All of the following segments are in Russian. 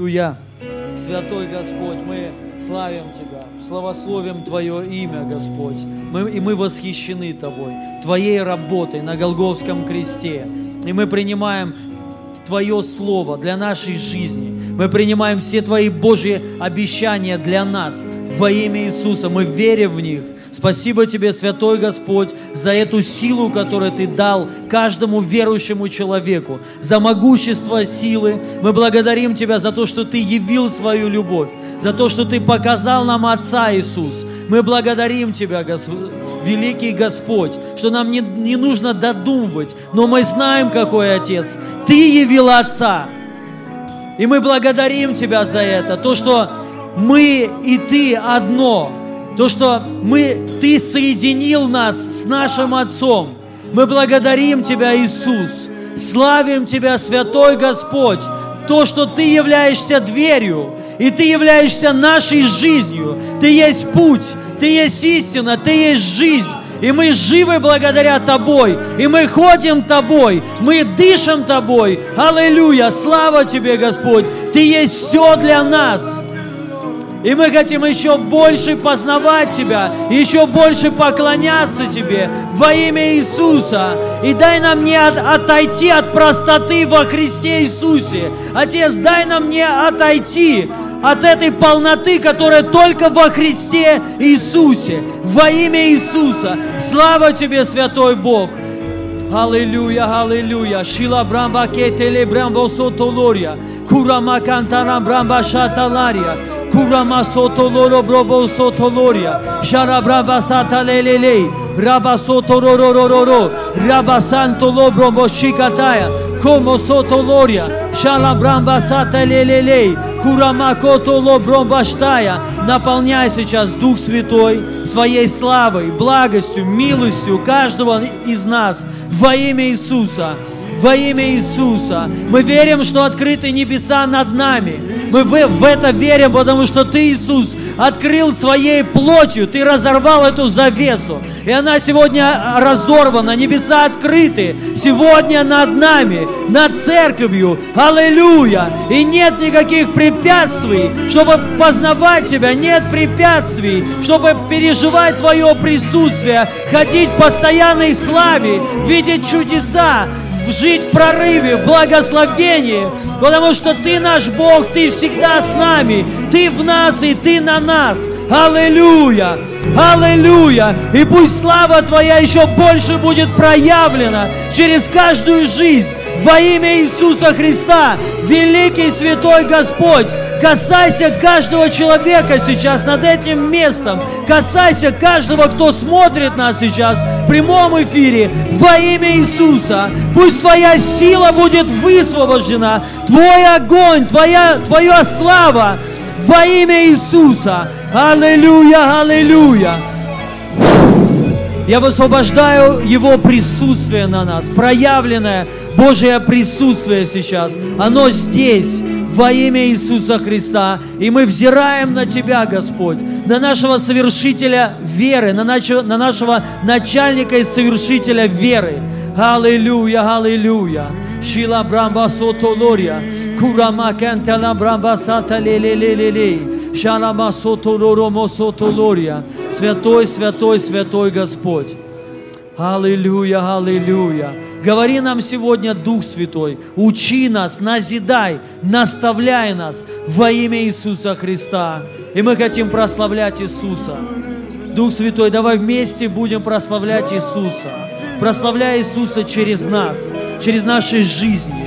Аллилуйя. Святой Господь, мы славим Тебя, славословим Твое имя, Господь. Мы, и мы восхищены Тобой, Твоей работой на Голговском кресте. И мы принимаем Твое Слово для нашей жизни. Мы принимаем все Твои Божьи обещания для нас во имя Иисуса. Мы верим в них. Спасибо Тебе, Святой Господь, за эту силу, которую Ты дал каждому верующему человеку, за могущество силы. Мы благодарим Тебя за то, что Ты явил свою любовь, за то, что Ты показал нам Отца Иисус. Мы благодарим Тебя, Господь, великий Господь, что нам не, не нужно додумывать, но мы знаем, какой Отец. Ты явил Отца. И мы благодарим Тебя за это, то, что мы и Ты одно – то, что мы, Ты соединил нас с нашим Отцом. Мы благодарим Тебя, Иисус. Славим Тебя, Святой Господь, то, что Ты являешься дверью, и Ты являешься нашей жизнью. Ты есть путь, Ты есть истина, Ты есть жизнь. И мы живы благодаря Тобой. И мы ходим Тобой. Мы дышим Тобой. Аллилуйя. Слава Тебе, Господь. Ты есть все для нас. И мы хотим еще больше познавать Тебя, еще больше поклоняться Тебе во имя Иисуса. И дай нам не от, отойти от простоты во Христе Иисусе. Отец, дай нам не отойти от этой полноты, которая только во Христе Иисусе. Во имя Иисуса. Слава Тебе, Святой Бог. Аллилуйя, аллилуйя. Шила брамба кетеле брамбо сотолория. Курама кантара брамба шаталария. Kurama sotoloro brobo sotoloria. Sharabraba satalelele. Raba sotororororo. Raba santo lobro boshikataya. Como sotoloria. Шалабрамба саталелелей. Курамакото лобромбаштая. Наполняй сейчас Дух Святой своей славой, благостью, милостью каждого из нас во имя Иисуса во имя Иисуса. Мы верим, что открыты небеса над нами. Мы в это верим, потому что Ты, Иисус, открыл своей плотью, Ты разорвал эту завесу. И она сегодня разорвана, небеса открыты. Сегодня над нами, над церковью. Аллилуйя! И нет никаких препятствий, чтобы познавать Тебя. Нет препятствий, чтобы переживать Твое присутствие, ходить в постоянной славе, видеть чудеса, жить в прорыве, в благословении, потому что Ты наш Бог, Ты всегда с нами, Ты в нас и Ты на нас. Аллилуйя! Аллилуйя! И пусть слава Твоя еще больше будет проявлена через каждую жизнь во имя Иисуса Христа, великий святой Господь, Касайся каждого человека сейчас над этим местом. Касайся каждого, кто смотрит нас сейчас в прямом эфире во имя Иисуса. Пусть Твоя сила будет высвобождена, Твой огонь, Твоя, Твоя слава во имя Иисуса. Аллилуйя, аллилуйя. Я высвобождаю Его присутствие на нас, проявленное Божье присутствие сейчас. Оно здесь, во имя Иисуса Христа. И мы взираем на Тебя, Господь, на нашего совершителя веры, на нашего, на нашего начальника и совершителя веры. Аллилуйя, аллилуйя. Шила брамба сотолория. Курама кентела брамба сата ле Шалама сотолоромо сотолория. Святой, святой, святой Господь. Аллилуйя, аллилуйя. Говори нам сегодня, Дух Святой, учи нас, назидай, наставляй нас во имя Иисуса Христа. И мы хотим прославлять Иисуса. Дух Святой, давай вместе будем прославлять Иисуса. Прославляй Иисуса через нас, через наши жизни,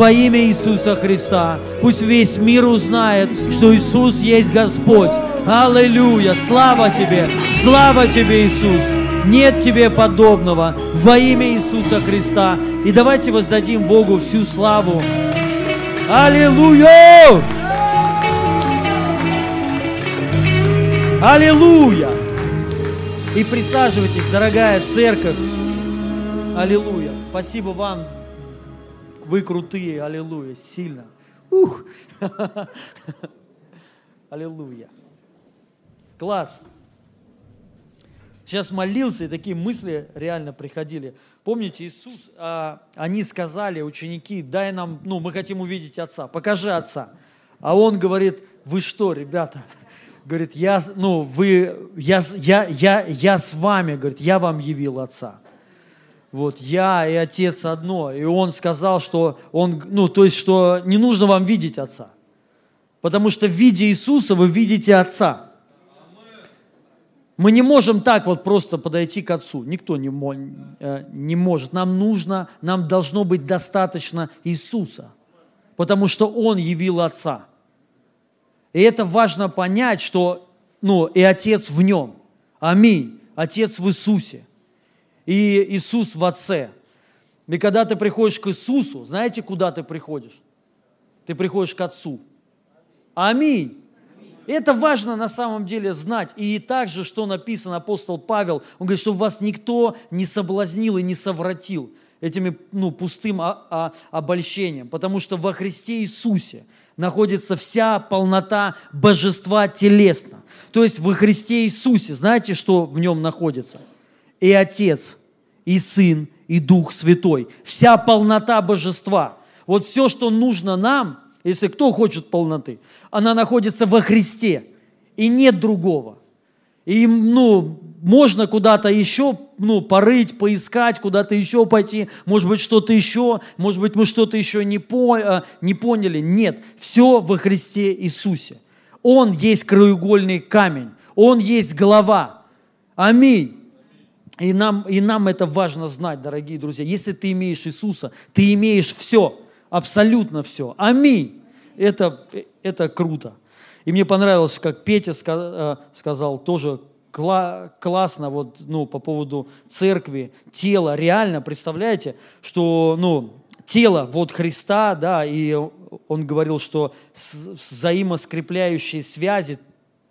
во имя Иисуса Христа. Пусть весь мир узнает, что Иисус есть Господь. Аллилуйя! Слава Тебе! Слава Тебе, Иисус! Нет тебе подобного во имя Иисуса Христа. И давайте воздадим Богу всю славу. Аллилуйя! Аллилуйя! И присаживайтесь, дорогая церковь. Аллилуйя. Спасибо вам. Вы крутые. Аллилуйя. Сильно. Ух. Аллилуйя. Класс сейчас молился, и такие мысли реально приходили. Помните, Иисус, а, они сказали, ученики, дай нам, ну, мы хотим увидеть Отца, покажи Отца. А он говорит, вы что, ребята? Говорит, я, ну, вы, я, я, я, я с вами, говорит, я вам явил Отца. Вот, я и Отец одно. И он сказал, что он, ну, то есть, что не нужно вам видеть Отца. Потому что в виде Иисуса вы видите Отца. Мы не можем так вот просто подойти к Отцу. Никто не, э, не может. Нам нужно, нам должно быть достаточно Иисуса. Потому что Он явил Отца. И это важно понять, что ну, и Отец в Нем. Аминь. Отец в Иисусе. И Иисус в Отце. И когда ты приходишь к Иисусу, знаете, куда ты приходишь? Ты приходишь к Отцу. Аминь. Это важно на самом деле знать. И также, что написано апостол Павел, он говорит, чтобы вас никто не соблазнил и не совратил этими ну, пустым обольщением, потому что во Христе Иисусе находится вся полнота божества телесно. То есть во Христе Иисусе, знаете, что в нем находится? И Отец, и Сын, и Дух Святой. Вся полнота божества. Вот все, что нужно нам, если кто хочет полноты, она находится во Христе, и нет другого. И, ну, можно куда-то еще, ну, порыть, поискать, куда-то еще пойти, может быть, что-то еще, может быть, мы что-то еще не, по, э, не поняли. Нет, все во Христе Иисусе. Он есть краеугольный камень, Он есть голова. Аминь. И нам, и нам это важно знать, дорогие друзья. Если ты имеешь Иисуса, ты имеешь все, абсолютно все. Аминь. Это, это круто. И мне понравилось, как Петя э, сказал тоже кла- классно вот, ну, по поводу церкви, тела. Реально, представляете, что ну, тело вот Христа, да, и он говорил, что взаимоскрепляющие связи,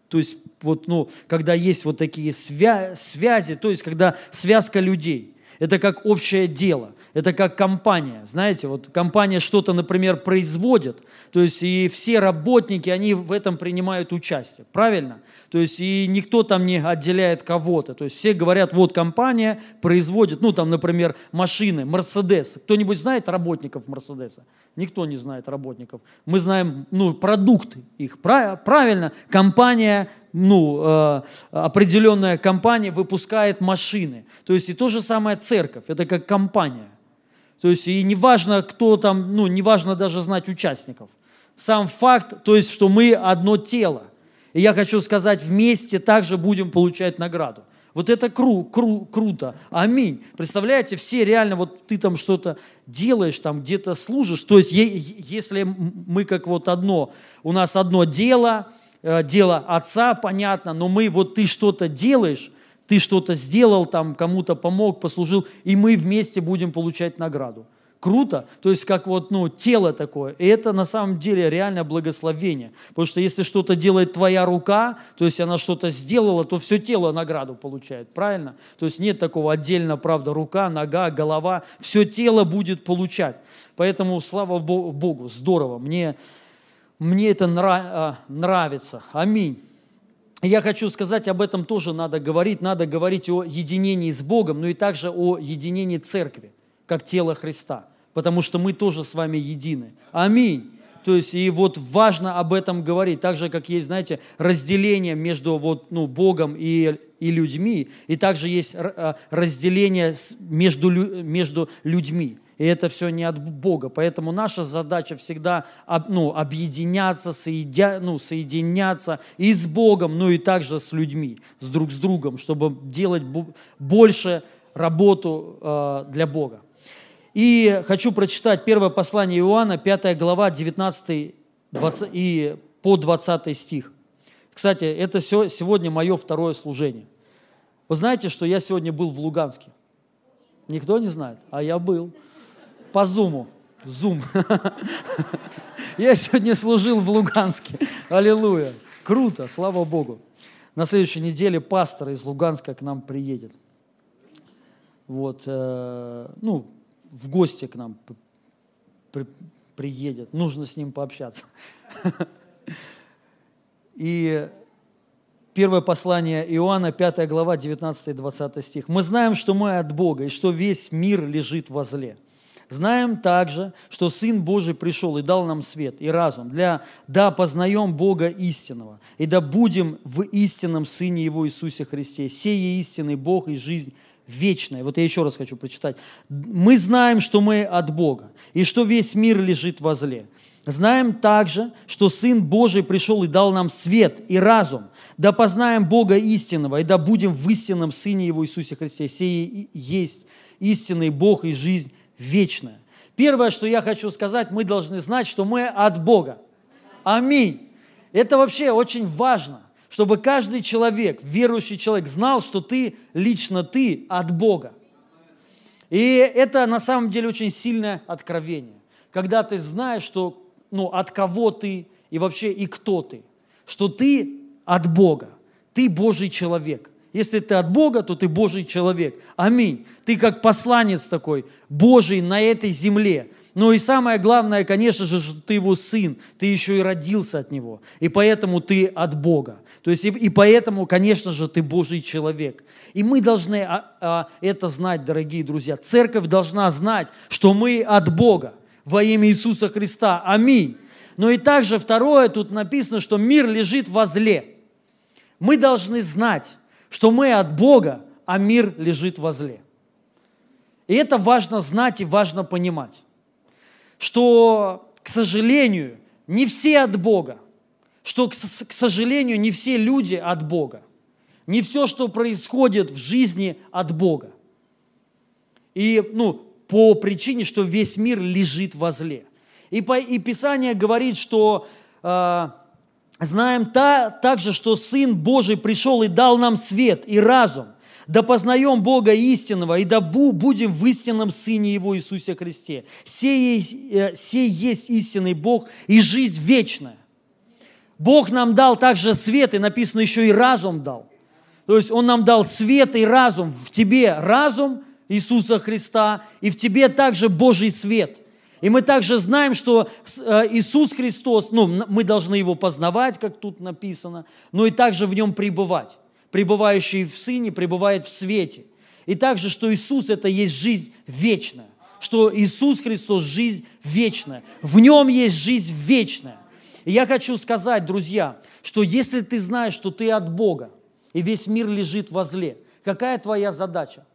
то есть вот, ну, когда есть вот такие свя- связи, то есть когда связка людей, это как общее дело. Это как компания, знаете, вот компания что-то, например, производит, то есть и все работники, они в этом принимают участие, правильно? То есть и никто там не отделяет кого-то, то есть все говорят, вот компания производит, ну там, например, машины, Мерседес. Кто-нибудь знает работников Мерседеса? Никто не знает работников. Мы знаем, ну, продукты их, правильно? Компания ну, э, определенная компания выпускает машины. То есть и то же самое церковь, это как компания. То есть и не важно, кто там, ну, не важно даже знать участников. Сам факт, то есть, что мы одно тело. И я хочу сказать, вместе также будем получать награду. Вот это кру, кру, круто. Аминь. Представляете, все реально, вот ты там что-то делаешь, там где-то служишь. То есть, если мы как вот одно, у нас одно дело, э, дело отца, понятно, но мы, вот ты что-то делаешь, ты что-то сделал, там кому-то помог, послужил, и мы вместе будем получать награду. Круто, то есть как вот ну, тело такое. И это на самом деле реальное благословение. Потому что если что-то делает твоя рука, то есть она что-то сделала, то все тело награду получает, правильно? То есть нет такого отдельно, правда, рука, нога, голова, все тело будет получать. Поэтому слава Богу, здорово, мне, мне это а, нравится. Аминь. Я хочу сказать, об этом тоже надо говорить. Надо говорить о единении с Богом, но и также о единении церкви, как тело Христа. Потому что мы тоже с вами едины. Аминь. То есть, и вот важно об этом говорить. Так же, как есть, знаете, разделение между вот, ну, Богом и, и людьми, и также есть э, разделение между, между людьми и это все не от Бога. Поэтому наша задача всегда ну, объединяться, соедя, ну, соединяться и с Богом, ну и также с людьми, с друг с другом, чтобы делать больше работу э, для Бога. И хочу прочитать первое послание Иоанна, 5 глава, 19 20, и по 20 стих. Кстати, это сегодня мое второе служение. Вы знаете, что я сегодня был в Луганске? Никто не знает, а я был по зуму. Зум. Я сегодня служил в Луганске. Аллилуйя. Круто, слава Богу. На следующей неделе пастор из Луганска к нам приедет. Вот, э, ну, в гости к нам при, приедет. Нужно с ним пообщаться. И первое послание Иоанна, 5 глава, 19-20 стих. «Мы знаем, что мы от Бога, и что весь мир лежит во зле. Знаем также, что Сын Божий пришел и дал нам свет и разум, для да познаем Бога истинного, и да будем в истинном Сыне Его Иисусе Христе. Сей истинный Бог и жизнь вечная. Вот я еще раз хочу прочитать. Мы знаем, что мы от Бога, и что весь мир лежит во зле. Знаем также, что Сын Божий пришел и дал нам свет и разум, да познаем Бога истинного, и да будем в истинном Сыне Его Иисусе Христе. Сей есть истинный Бог и жизнь вечная. Первое, что я хочу сказать, мы должны знать, что мы от Бога. Аминь. Это вообще очень важно, чтобы каждый человек, верующий человек, знал, что ты, лично ты от Бога. И это на самом деле очень сильное откровение, когда ты знаешь, что, ну, от кого ты и вообще и кто ты, что ты от Бога, ты Божий человек – если ты от Бога, то ты Божий человек. Аминь. Ты как посланец такой, Божий на этой земле. Но и самое главное, конечно же, что ты его сын, ты еще и родился от него. И поэтому ты от Бога. То есть и, и поэтому, конечно же, ты Божий человек. И мы должны а, а, это знать, дорогие друзья. Церковь должна знать, что мы от Бога во имя Иисуса Христа. Аминь. Но и также второе, тут написано, что мир лежит во зле. Мы должны знать, что мы от Бога, а мир лежит во зле. И это важно знать и важно понимать, что, к сожалению, не все от Бога, что, к сожалению, не все люди от Бога, не все, что происходит в жизни от Бога. И, ну, по причине, что весь мир лежит во зле. И, по, и Писание говорит, что э, знаем та, также, что Сын Божий пришел и дал нам свет и разум, да познаем Бога истинного, и да будем в истинном Сыне Его Иисусе Христе. Сей, э, сей есть истинный Бог и жизнь вечная. Бог нам дал также свет, и написано еще и разум дал. То есть Он нам дал свет и разум. В тебе разум Иисуса Христа, и в тебе также Божий свет – и мы также знаем, что э, Иисус Христос, ну, мы должны Его познавать, как тут написано, но и также в Нем пребывать. Пребывающий в Сыне пребывает в свете. И также, что Иисус – это есть жизнь вечная. Что Иисус Христос – жизнь вечная. В Нем есть жизнь вечная. И я хочу сказать, друзья, что если ты знаешь, что ты от Бога, и весь мир лежит возле, какая твоя задача?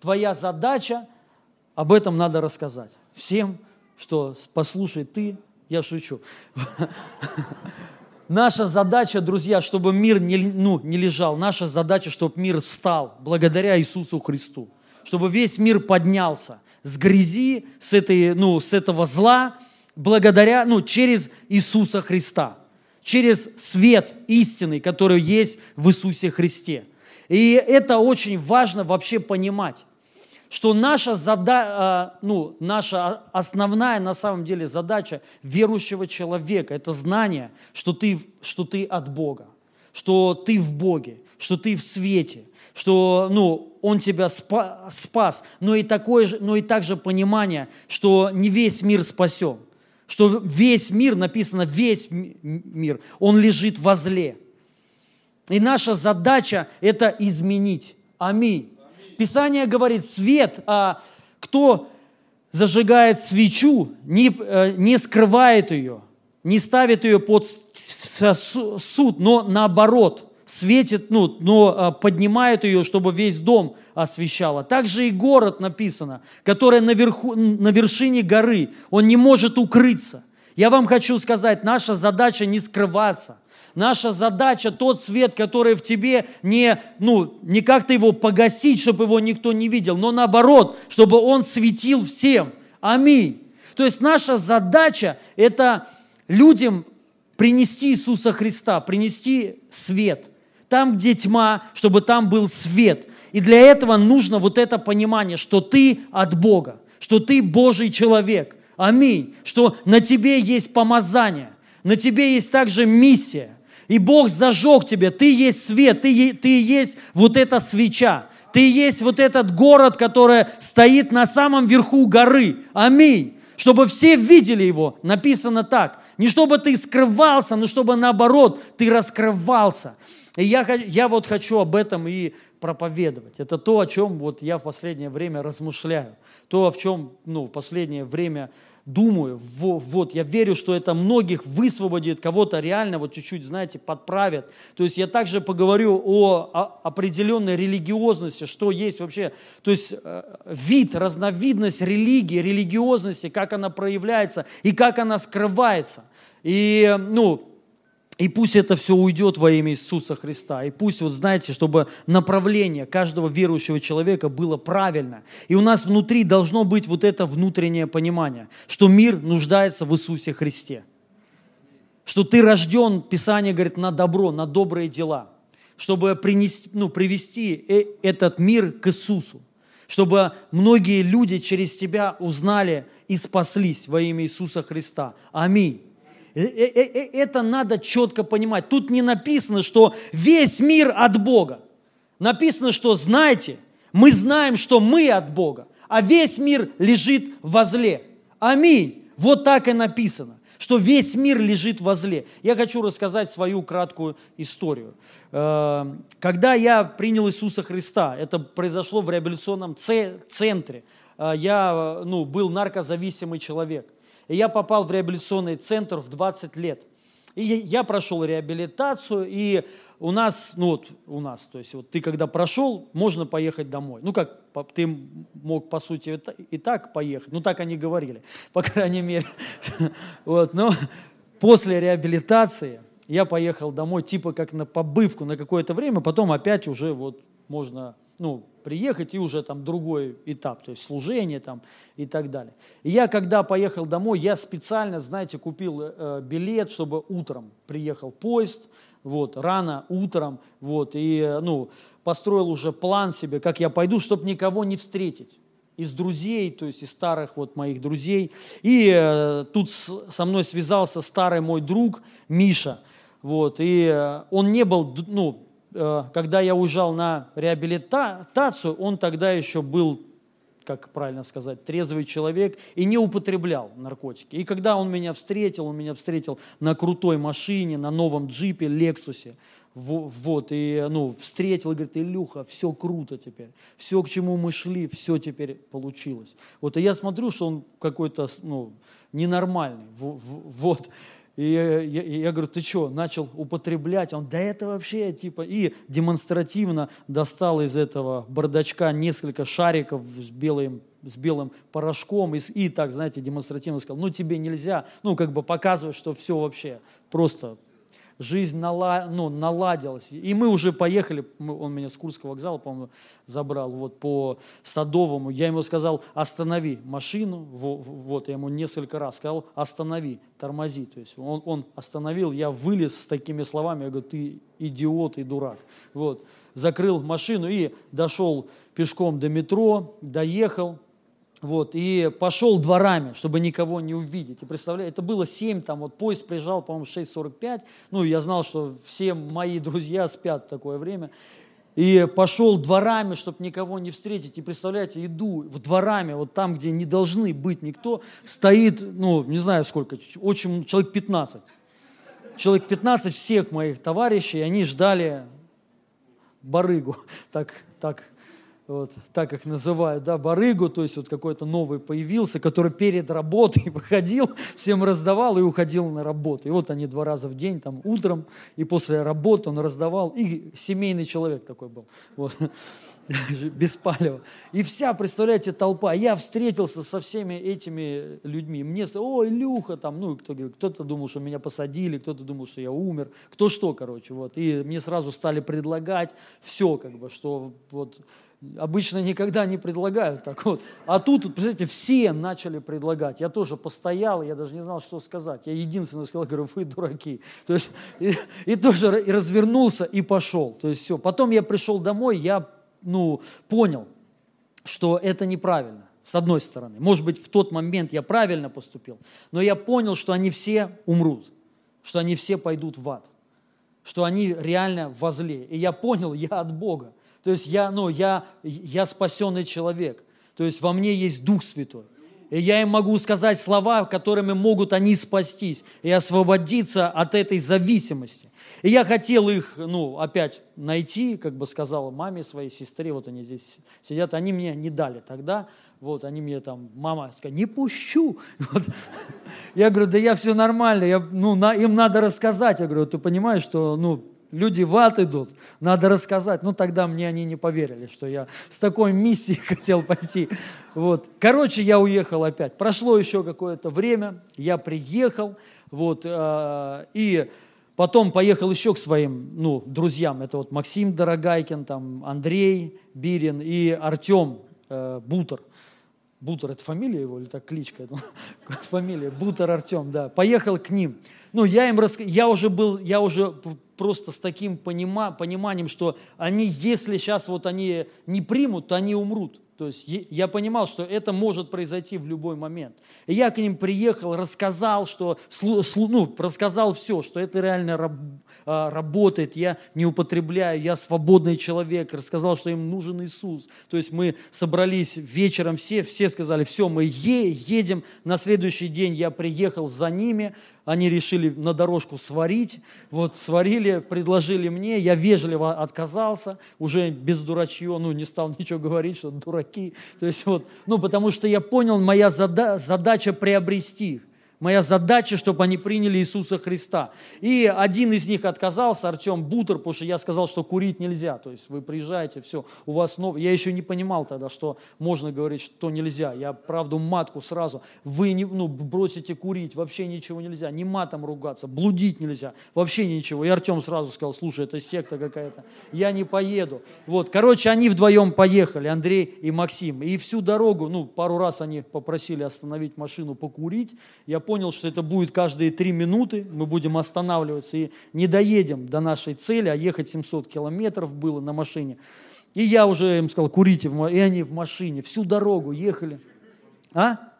Твоя задача об этом надо рассказать. Всем, что послушай ты, я шучу. Наша задача, друзья, чтобы мир не, ну, не лежал. Наша задача, чтобы мир стал благодаря Иисусу Христу. Чтобы весь мир поднялся с грязи, с, этой, ну, с этого зла, благодаря, ну, через Иисуса Христа. Через свет истины, который есть в Иисусе Христе. И это очень важно вообще понимать что наша, зада, а, ну, наша основная на самом деле задача верующего человека – это знание, что ты, что ты от Бога, что ты в Боге, что ты в свете, что ну, Он тебя спас, но и, такое же, но и также понимание, что не весь мир спасен, что весь мир, написано весь мир, он лежит во зле. И наша задача – это изменить. Аминь. Писание говорит, свет, а кто зажигает свечу, не, э, не скрывает ее, не ставит ее под суд, но наоборот, светит, ну, но а, поднимает ее, чтобы весь дом освещало. Также и город написано, который наверху, на вершине горы, он не может укрыться. Я вам хочу сказать, наша задача не скрываться. Наша задача, тот свет, который в тебе, не, ну, не как-то его погасить, чтобы его никто не видел, но наоборот, чтобы он светил всем. Аминь. То есть наша задача – это людям принести Иисуса Христа, принести свет. Там, где тьма, чтобы там был свет. И для этого нужно вот это понимание, что ты от Бога, что ты Божий человек. Аминь. Что на тебе есть помазание, на тебе есть также миссия. И Бог зажег тебе. Ты есть свет, ты, ты есть вот эта свеча. Ты есть вот этот город, который стоит на самом верху горы. Аминь. Чтобы все видели его. Написано так. Не чтобы ты скрывался, но чтобы наоборот ты раскрывался. И я, я вот хочу об этом и проповедовать. Это то, о чем вот я в последнее время размышляю. То, о чем ну, в последнее время думаю, вот, я верю, что это многих высвободит, кого-то реально вот чуть-чуть, знаете, подправят. То есть я также поговорю о, о определенной религиозности, что есть вообще, то есть э, вид, разновидность религии, религиозности, как она проявляется и как она скрывается. И, ну, и пусть это все уйдет во имя Иисуса Христа. И пусть, вот знаете, чтобы направление каждого верующего человека было правильно. И у нас внутри должно быть вот это внутреннее понимание, что мир нуждается в Иисусе Христе. Что ты рожден, Писание говорит, на добро, на добрые дела. Чтобы принести, ну, привести э, этот мир к Иисусу. Чтобы многие люди через тебя узнали и спаслись во имя Иисуса Христа. Аминь. Э, э, э, это надо четко понимать. Тут не написано, что весь мир от Бога. Написано, что знаете, мы знаем, что мы от Бога, а весь мир лежит возле. Аминь. Вот так и написано что весь мир лежит возле. Я хочу рассказать свою краткую историю. Когда я принял Иисуса Христа, это произошло в реабилитационном центре. Я ну, был наркозависимый человек – и я попал в реабилитационный центр в 20 лет. И я прошел реабилитацию, и у нас, ну вот у нас, то есть вот ты когда прошел, можно поехать домой. Ну как, ты мог по сути и так поехать, ну так они говорили, по крайней мере. Вот, но после реабилитации я поехал домой типа как на побывку на какое-то время, потом опять уже вот можно ну, приехать и уже там другой этап, то есть служение там и так далее. И я, когда поехал домой, я специально, знаете, купил э, билет, чтобы утром приехал поезд, вот, рано утром, вот, и, э, ну, построил уже план себе, как я пойду, чтобы никого не встретить из друзей, то есть из старых вот моих друзей. И э, тут с, со мной связался старый мой друг Миша, вот, и э, он не был, ну, Э, когда я уезжал на реабилитацию, он тогда еще был, как правильно сказать, трезвый человек и не употреблял наркотики. И когда он меня встретил, он меня встретил на крутой машине, на новом джипе, Лексусе. Вот, и, ну, встретил говорит, Илюха, все круто теперь, все, к чему мы шли, все теперь получилось. Вот, и я смотрю, что он какой-то, ну, ненормальный, вот. И я, я, я говорю, ты что, начал употреблять? Он, да это вообще, типа, и демонстративно достал из этого бардачка несколько шариков с белым, с белым порошком и, и так, знаете, демонстративно сказал, ну тебе нельзя, ну как бы показывать, что все вообще просто жизнь нала, ну, наладилась. И мы уже поехали, он меня с Курского вокзала, по-моему, забрал вот по Садовому. Я ему сказал, останови машину, вот, я ему несколько раз сказал, останови, тормози. То есть он, он остановил, я вылез с такими словами, я говорю, ты идиот и дурак. Вот. Закрыл машину и дошел пешком до метро, доехал, вот, и пошел дворами, чтобы никого не увидеть. И представляете, это было 7, там вот поезд приезжал, по-моему, 6.45. Ну, я знал, что все мои друзья спят в такое время. И пошел дворами, чтобы никого не встретить. И представляете, иду дворами, вот там, где не должны быть никто, стоит, ну, не знаю сколько, очень, человек 15. Человек 15 всех моих товарищей, они ждали барыгу, так, так вот, так их называют, да, барыгу, то есть вот какой-то новый появился, который перед работой выходил, всем раздавал и уходил на работу. И вот они два раза в день, там, утром и после работы он раздавал, и семейный человек такой был, вот, без палева. И вся, представляете, толпа. Я встретился со всеми этими людьми. Мне, ой, Илюха, там, ну, кто, кто-то думал, что меня посадили, кто-то думал, что я умер, кто что, короче, вот. И мне сразу стали предлагать все, как бы, что вот Обычно никогда не предлагают так вот. А тут, представляете, все начали предлагать. Я тоже постоял, я даже не знал, что сказать. Я единственный сказал, говорю, вы дураки. То есть, и, и тоже и развернулся и пошел. То есть все. Потом я пришел домой, я ну, понял, что это неправильно, с одной стороны. Может быть, в тот момент я правильно поступил, но я понял, что они все умрут, что они все пойдут в ад, что они реально возле. И я понял, я от Бога. То есть я, ну, я, я спасенный человек. То есть во мне есть Дух Святой. И я им могу сказать слова, которыми могут они спастись и освободиться от этой зависимости. И я хотел их, ну, опять найти, как бы сказал маме своей, сестре, вот они здесь сидят, они мне не дали тогда, вот, они мне там, мама сказала, не пущу. Вот. Я говорю, да я все нормально, я, ну, на, им надо рассказать. Я говорю, ты понимаешь, что, ну, люди в ад идут, надо рассказать. Ну, тогда мне они не поверили, что я с такой миссией хотел пойти. Вот. Короче, я уехал опять. Прошло еще какое-то время, я приехал, вот, э, и Потом поехал еще к своим ну, друзьям. Это вот Максим Дорогайкин, там, Андрей Бирин и Артем э, Бутер. Бутер – это фамилия его или так кличка? фамилия. Бутер Артем, да. Поехал к ним. Ну, я им рас... я уже был, я уже просто с таким понима... пониманием, что они, если сейчас вот они не примут, то они умрут. То есть я понимал, что это может произойти в любой момент. И я к ним приехал, рассказал, что, ну, рассказал все, что это реально а, работает, я не употребляю, я свободный человек, рассказал, что им нужен Иисус. То есть мы собрались вечером все, все сказали, все, мы едем. На следующий день я приехал за ними, они решили на дорожку сварить. Вот сварили, предложили мне, я вежливо отказался, уже без дурачье, ну не стал ничего говорить, что дураки. То есть вот, ну потому что я понял, моя задача приобрести их. Моя задача, чтобы они приняли Иисуса Христа. И один из них отказался, Артем Бутер, потому что я сказал, что курить нельзя. То есть вы приезжаете, все, у вас новое. Я еще не понимал тогда, что можно говорить, что нельзя. Я правду матку сразу. Вы не, ну, бросите курить, вообще ничего нельзя. Ни матом ругаться, блудить нельзя, вообще ничего. И Артем сразу сказал, слушай, это секта какая-то, я не поеду. Вот, короче, они вдвоем поехали, Андрей и Максим. И всю дорогу, ну, пару раз они попросили остановить машину покурить. Я понял, понял, что это будет каждые три минуты, мы будем останавливаться и не доедем до нашей цели, а ехать 700 километров было на машине. И я уже им сказал, курите, и они в машине, всю дорогу ехали. А?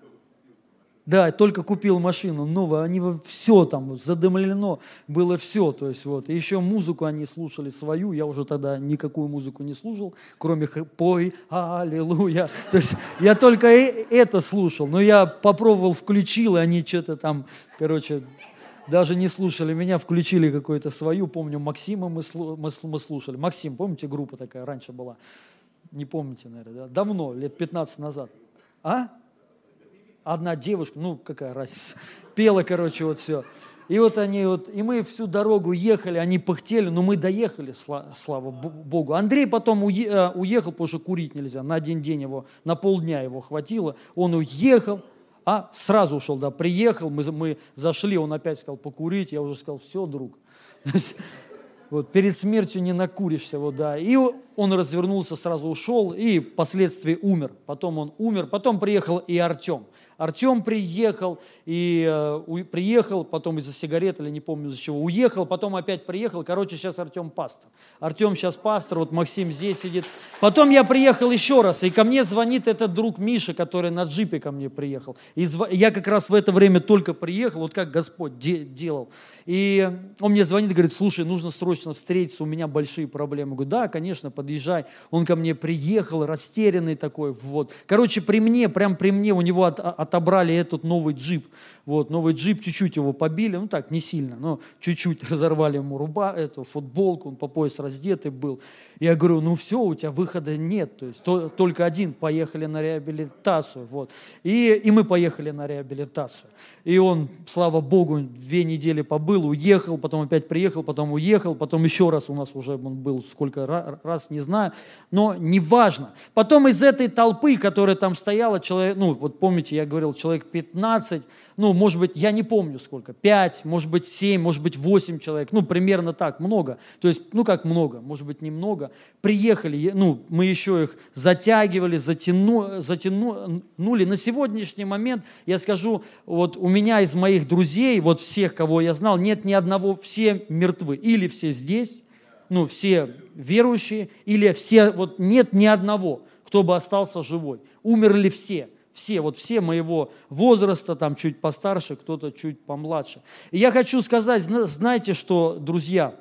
Да, только купил машину новую, они все там задымлено, было все, то есть вот. И еще музыку они слушали свою, я уже тогда никакую музыку не слушал, кроме «Пой, аллилуйя». То есть я только это слушал, но я попробовал, включил, и они что-то там, короче, даже не слушали меня, включили какую-то свою, помню, Максима мы, мы слушали. Максим, помните, группа такая раньше была? Не помните, наверное, да? Давно, лет 15 назад. А? Одна девушка, ну какая разница, пела, короче, вот все. И вот они вот, и мы всю дорогу ехали, они пыхтели, но мы доехали, слава Богу. Андрей потом э, уехал, потому что курить нельзя, на один день его, на полдня его хватило. Он уехал, а сразу ушел, да, приехал, мы, мы зашли, он опять сказал покурить, я уже сказал, все, друг. Вот, перед смертью не накуришься, вот, да. И он развернулся, сразу ушел, и впоследствии умер. Потом он умер, потом приехал и Артем. Артем приехал, и э, приехал, потом из-за сигарет или не помню из-за чего, уехал, потом опять приехал. Короче, сейчас Артем пастор. Артем сейчас пастор, вот Максим здесь сидит. Потом я приехал еще раз, и ко мне звонит этот друг Миша, который на джипе ко мне приехал. И зв... я как раз в это время только приехал, вот как Господь де- делал. И он мне звонит и говорит, слушай, нужно срочно встретиться, у меня большие проблемы. Я говорю, да, конечно, подъезжай. Он ко мне приехал, растерянный такой, вот. Короче, при мне, прям при мне у него от, отобрали этот новый джип. Вот, новый джип, чуть-чуть его побили, ну так, не сильно, но чуть-чуть разорвали ему руба, эту футболку, он по пояс раздетый был. Я говорю, ну все, у тебя выхода нет, то есть то, только один, поехали на реабилитацию. Вот. И, и мы поехали на реабилитацию. И он, слава Богу, две недели побыл, уехал, потом опять приехал, потом уехал, потом еще раз у нас уже он был сколько раз, не знаю, но неважно. Потом из этой толпы, которая там стояла, человек, ну вот помните, я говорил, человек 15, ну, может быть, я не помню сколько, 5, может быть, 7, может быть, 8 человек, ну, примерно так, много. То есть, ну, как много, может быть, немного. Приехали, ну, мы еще их затягивали, затяну, затянули. На сегодняшний момент, я скажу, вот у меня из моих друзей, вот всех, кого я знал, нет ни одного, все мертвы. Или все здесь, ну, все верующие, или все, вот нет ни одного, кто бы остался живой. Умерли все – все, вот все моего возраста, там чуть постарше, кто-то чуть помладше. И я хочу сказать, знаете что, друзья,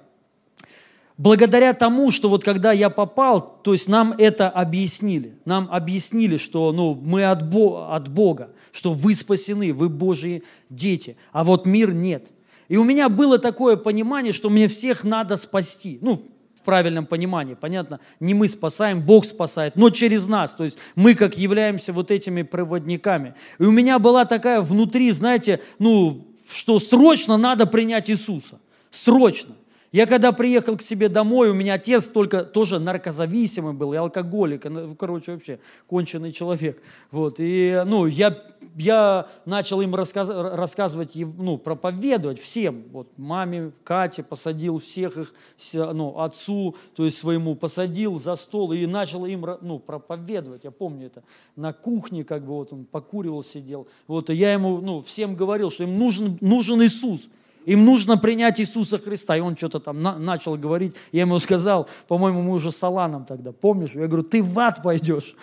благодаря тому, что вот когда я попал, то есть нам это объяснили. Нам объяснили, что ну, мы от, Бо, от Бога, что вы спасены, вы Божьи дети, а вот мир нет. И у меня было такое понимание, что мне всех надо спасти. Ну, правильном понимании, понятно, не мы спасаем, Бог спасает, но через нас, то есть мы как являемся вот этими проводниками. И у меня была такая внутри, знаете, ну, что срочно надо принять Иисуса, срочно. Я когда приехал к себе домой, у меня отец только тоже наркозависимый был, и алкоголик, короче, вообще конченый человек. Вот, и, ну, я, я начал им рассказ, рассказывать, ну, проповедовать всем, вот, маме, Кате, посадил всех их, ну, отцу, то есть своему, посадил за стол и начал им, ну, проповедовать, я помню это, на кухне, как бы, вот он покуривал, сидел, вот, и я ему, ну, всем говорил, что им нужен, нужен Иисус, им нужно принять Иисуса Христа. И он что-то там на, начал говорить. Я ему сказал, по-моему, мы уже с Аланом тогда, помнишь? Я говорю, ты в ад пойдешь.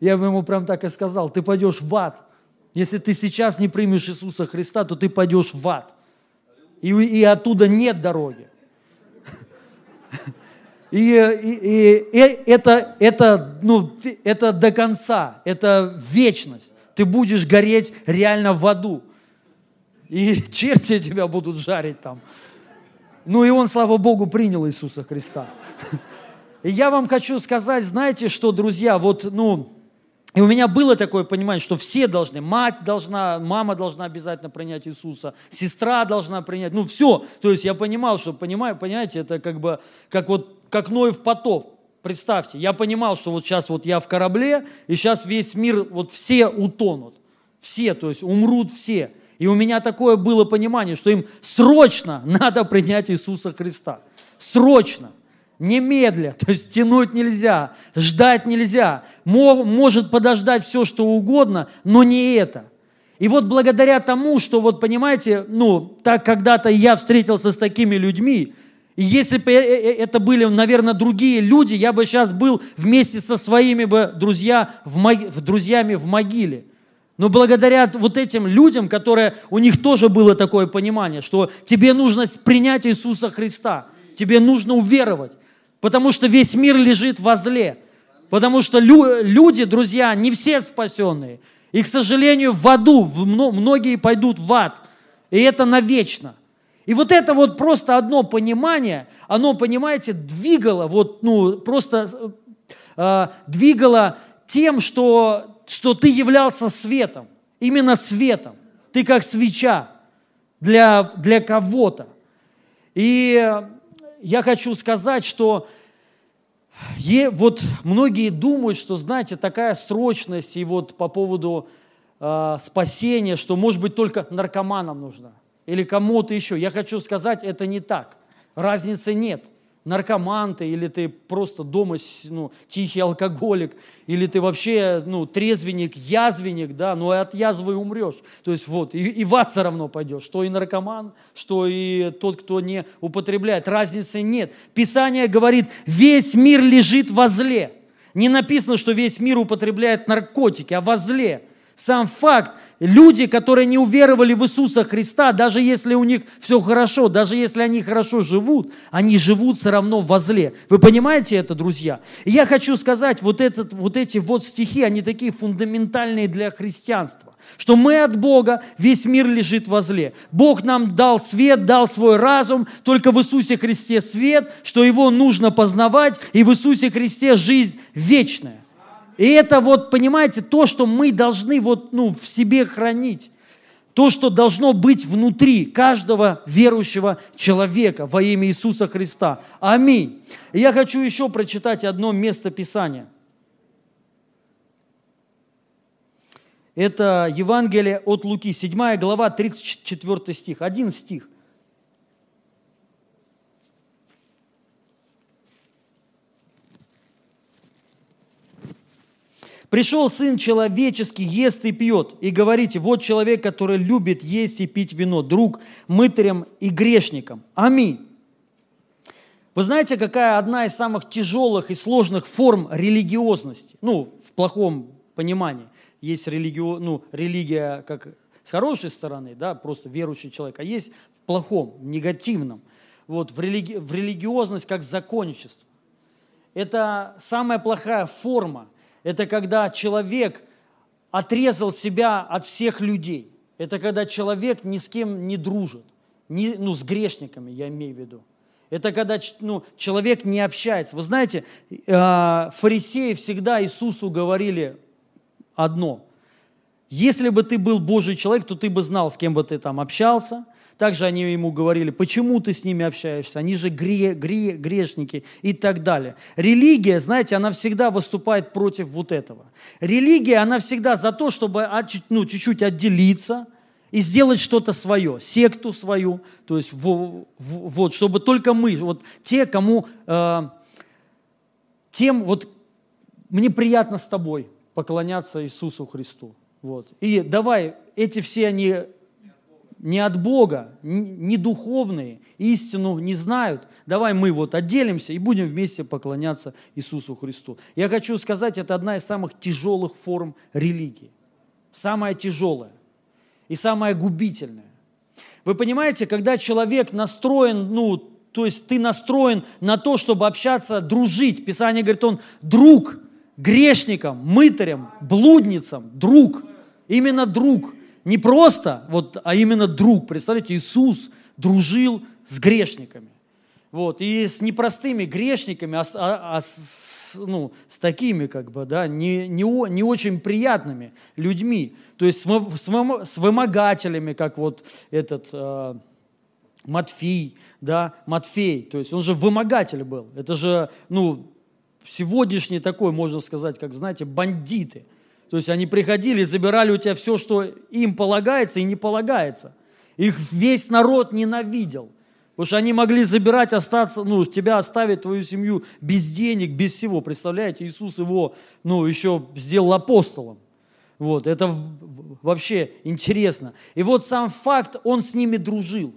Я ему прям так и сказал, ты пойдешь в ад. Если ты сейчас не примешь Иисуса Христа, то ты пойдешь в ад. И, и оттуда нет дороги. И, и, и это, это, ну, это до конца, это вечность. Ты будешь гореть реально в аду и черти тебя будут жарить там. Ну и он, слава Богу, принял Иисуса Христа. И я вам хочу сказать, знаете что, друзья, вот, ну, и у меня было такое понимание, что все должны, мать должна, мама должна обязательно принять Иисуса, сестра должна принять, ну все. То есть я понимал, что, понимаю, понимаете, это как бы, как вот, как Ноев потоп. Представьте, я понимал, что вот сейчас вот я в корабле, и сейчас весь мир, вот все утонут. Все, то есть умрут все. И у меня такое было понимание, что им срочно надо принять Иисуса Христа. Срочно. Немедля, то есть тянуть нельзя, ждать нельзя. Может подождать все, что угодно, но не это. И вот благодаря тому, что вот понимаете, ну, так когда-то я встретился с такими людьми, и если бы э, э, это были, наверное, другие люди, я бы сейчас был вместе со своими бы друзья в, мог... друзьями в могиле. Но благодаря вот этим людям, которые, у них тоже было такое понимание, что тебе нужно принять Иисуса Христа, тебе нужно уверовать, потому что весь мир лежит во зле. Потому что лю, люди, друзья, не все спасенные. И, к сожалению, в аду многие пойдут в ад. И это навечно. И вот это вот просто одно понимание, оно, понимаете, двигало, вот, ну, просто э, двигало тем, что что ты являлся светом, именно светом. Ты как свеча для, для кого-то. И я хочу сказать, что е, вот многие думают, что, знаете, такая срочность и вот по поводу э, спасения, что, может быть, только наркоманам нужно или кому-то еще. Я хочу сказать, это не так. Разницы нет – наркоман ты, или ты просто дома ну, тихий алкоголик, или ты вообще ну, трезвенник, язвенник, да, но и от язвы умрешь. То есть вот, и, и в ад все равно пойдешь, что и наркоман, что и тот, кто не употребляет. Разницы нет. Писание говорит, весь мир лежит во зле. Не написано, что весь мир употребляет наркотики, а во зле. Сам факт, люди, которые не уверовали в Иисуса Христа, даже если у них все хорошо, даже если они хорошо живут, они живут все равно во зле. Вы понимаете это, друзья? И я хочу сказать, вот, этот, вот эти вот стихи, они такие фундаментальные для христианства, что мы от Бога, весь мир лежит во зле. Бог нам дал свет, дал свой разум, только в Иисусе Христе свет, что его нужно познавать, и в Иисусе Христе жизнь вечная. И это вот, понимаете, то, что мы должны вот, ну, в себе хранить. То, что должно быть внутри каждого верующего человека во имя Иисуса Христа. Аминь. И я хочу еще прочитать одно место Писания. Это Евангелие от Луки, 7 глава, 34 стих. Один стих. Пришел Сын Человеческий, ест и пьет. И говорите, вот человек, который любит есть и пить вино, друг мытарям и грешникам. Аминь. Вы знаете, какая одна из самых тяжелых и сложных форм религиозности? Ну, в плохом понимании. Есть религио, ну, религия как с хорошей стороны, да, просто верующий человек, а есть в плохом, негативном. вот, в, религи, в религиозность как законничество. Это самая плохая форма. Это когда человек отрезал себя от всех людей. Это когда человек ни с кем не дружит. Не, ну, с грешниками, я имею в виду. Это когда ну, человек не общается. Вы знаете, э, фарисеи всегда Иисусу говорили одно. Если бы ты был Божий человек, то ты бы знал, с кем бы ты там общался. Также они ему говорили, почему ты с ними общаешься, они же гре, гре, грешники и так далее. Религия, знаете, она всегда выступает против вот этого. Религия, она всегда за то, чтобы ну, чуть-чуть отделиться – и сделать что-то свое, секту свою, то есть вот, чтобы только мы, вот те, кому, э, тем, вот мне приятно с тобой поклоняться Иисусу Христу. Вот. И давай, эти все они не от Бога, не духовные, истину не знают. Давай мы вот отделимся и будем вместе поклоняться Иисусу Христу. Я хочу сказать, это одна из самых тяжелых форм религии. Самая тяжелая и самое губительное. Вы понимаете, когда человек настроен, ну, то есть ты настроен на то, чтобы общаться, дружить. Писание говорит, он друг грешникам, мытарям, блудницам, друг. Именно друг. Не просто, вот, а именно друг. Представляете, Иисус дружил с грешниками. Вот, и с непростыми грешниками, а, а, а с, ну, с такими, как бы, да, не, не, не очень приятными людьми. То есть с, с, с вымогателями, как вот этот э, Матфей, да, Матфей. То есть он же вымогатель был. Это же, ну, сегодняшний такой, можно сказать, как, знаете, бандиты. То есть они приходили забирали у тебя все, что им полагается и не полагается. Их весь народ ненавидел. Потому что они могли забирать, остаться, ну, тебя оставить, твою семью без денег, без всего. Представляете, Иисус его, ну, еще сделал апостолом. Вот, это вообще интересно. И вот сам факт, он с ними дружил.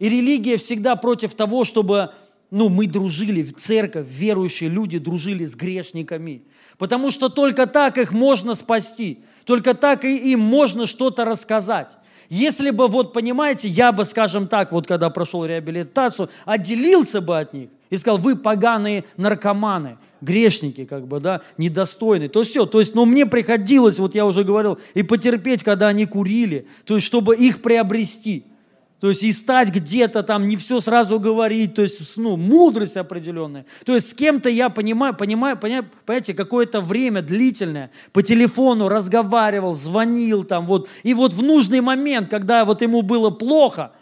И религия всегда против того, чтобы ну, мы дружили, церковь, верующие люди дружили с грешниками. Потому что только так их можно спасти, только так и им можно что-то рассказать. Если бы, вот понимаете, я бы, скажем так, вот когда прошел реабилитацию, отделился бы от них и сказал, вы поганые наркоманы, грешники, как бы, да, недостойные, то все. То есть, ну, мне приходилось, вот я уже говорил, и потерпеть, когда они курили, то есть, чтобы их приобрести – то есть и стать где-то там, не все сразу говорить, то есть, ну, мудрость определенная. То есть с кем-то я понимаю, понимаю, понимаете, какое-то время длительное по телефону разговаривал, звонил там, вот. И вот в нужный момент, когда вот ему было плохо,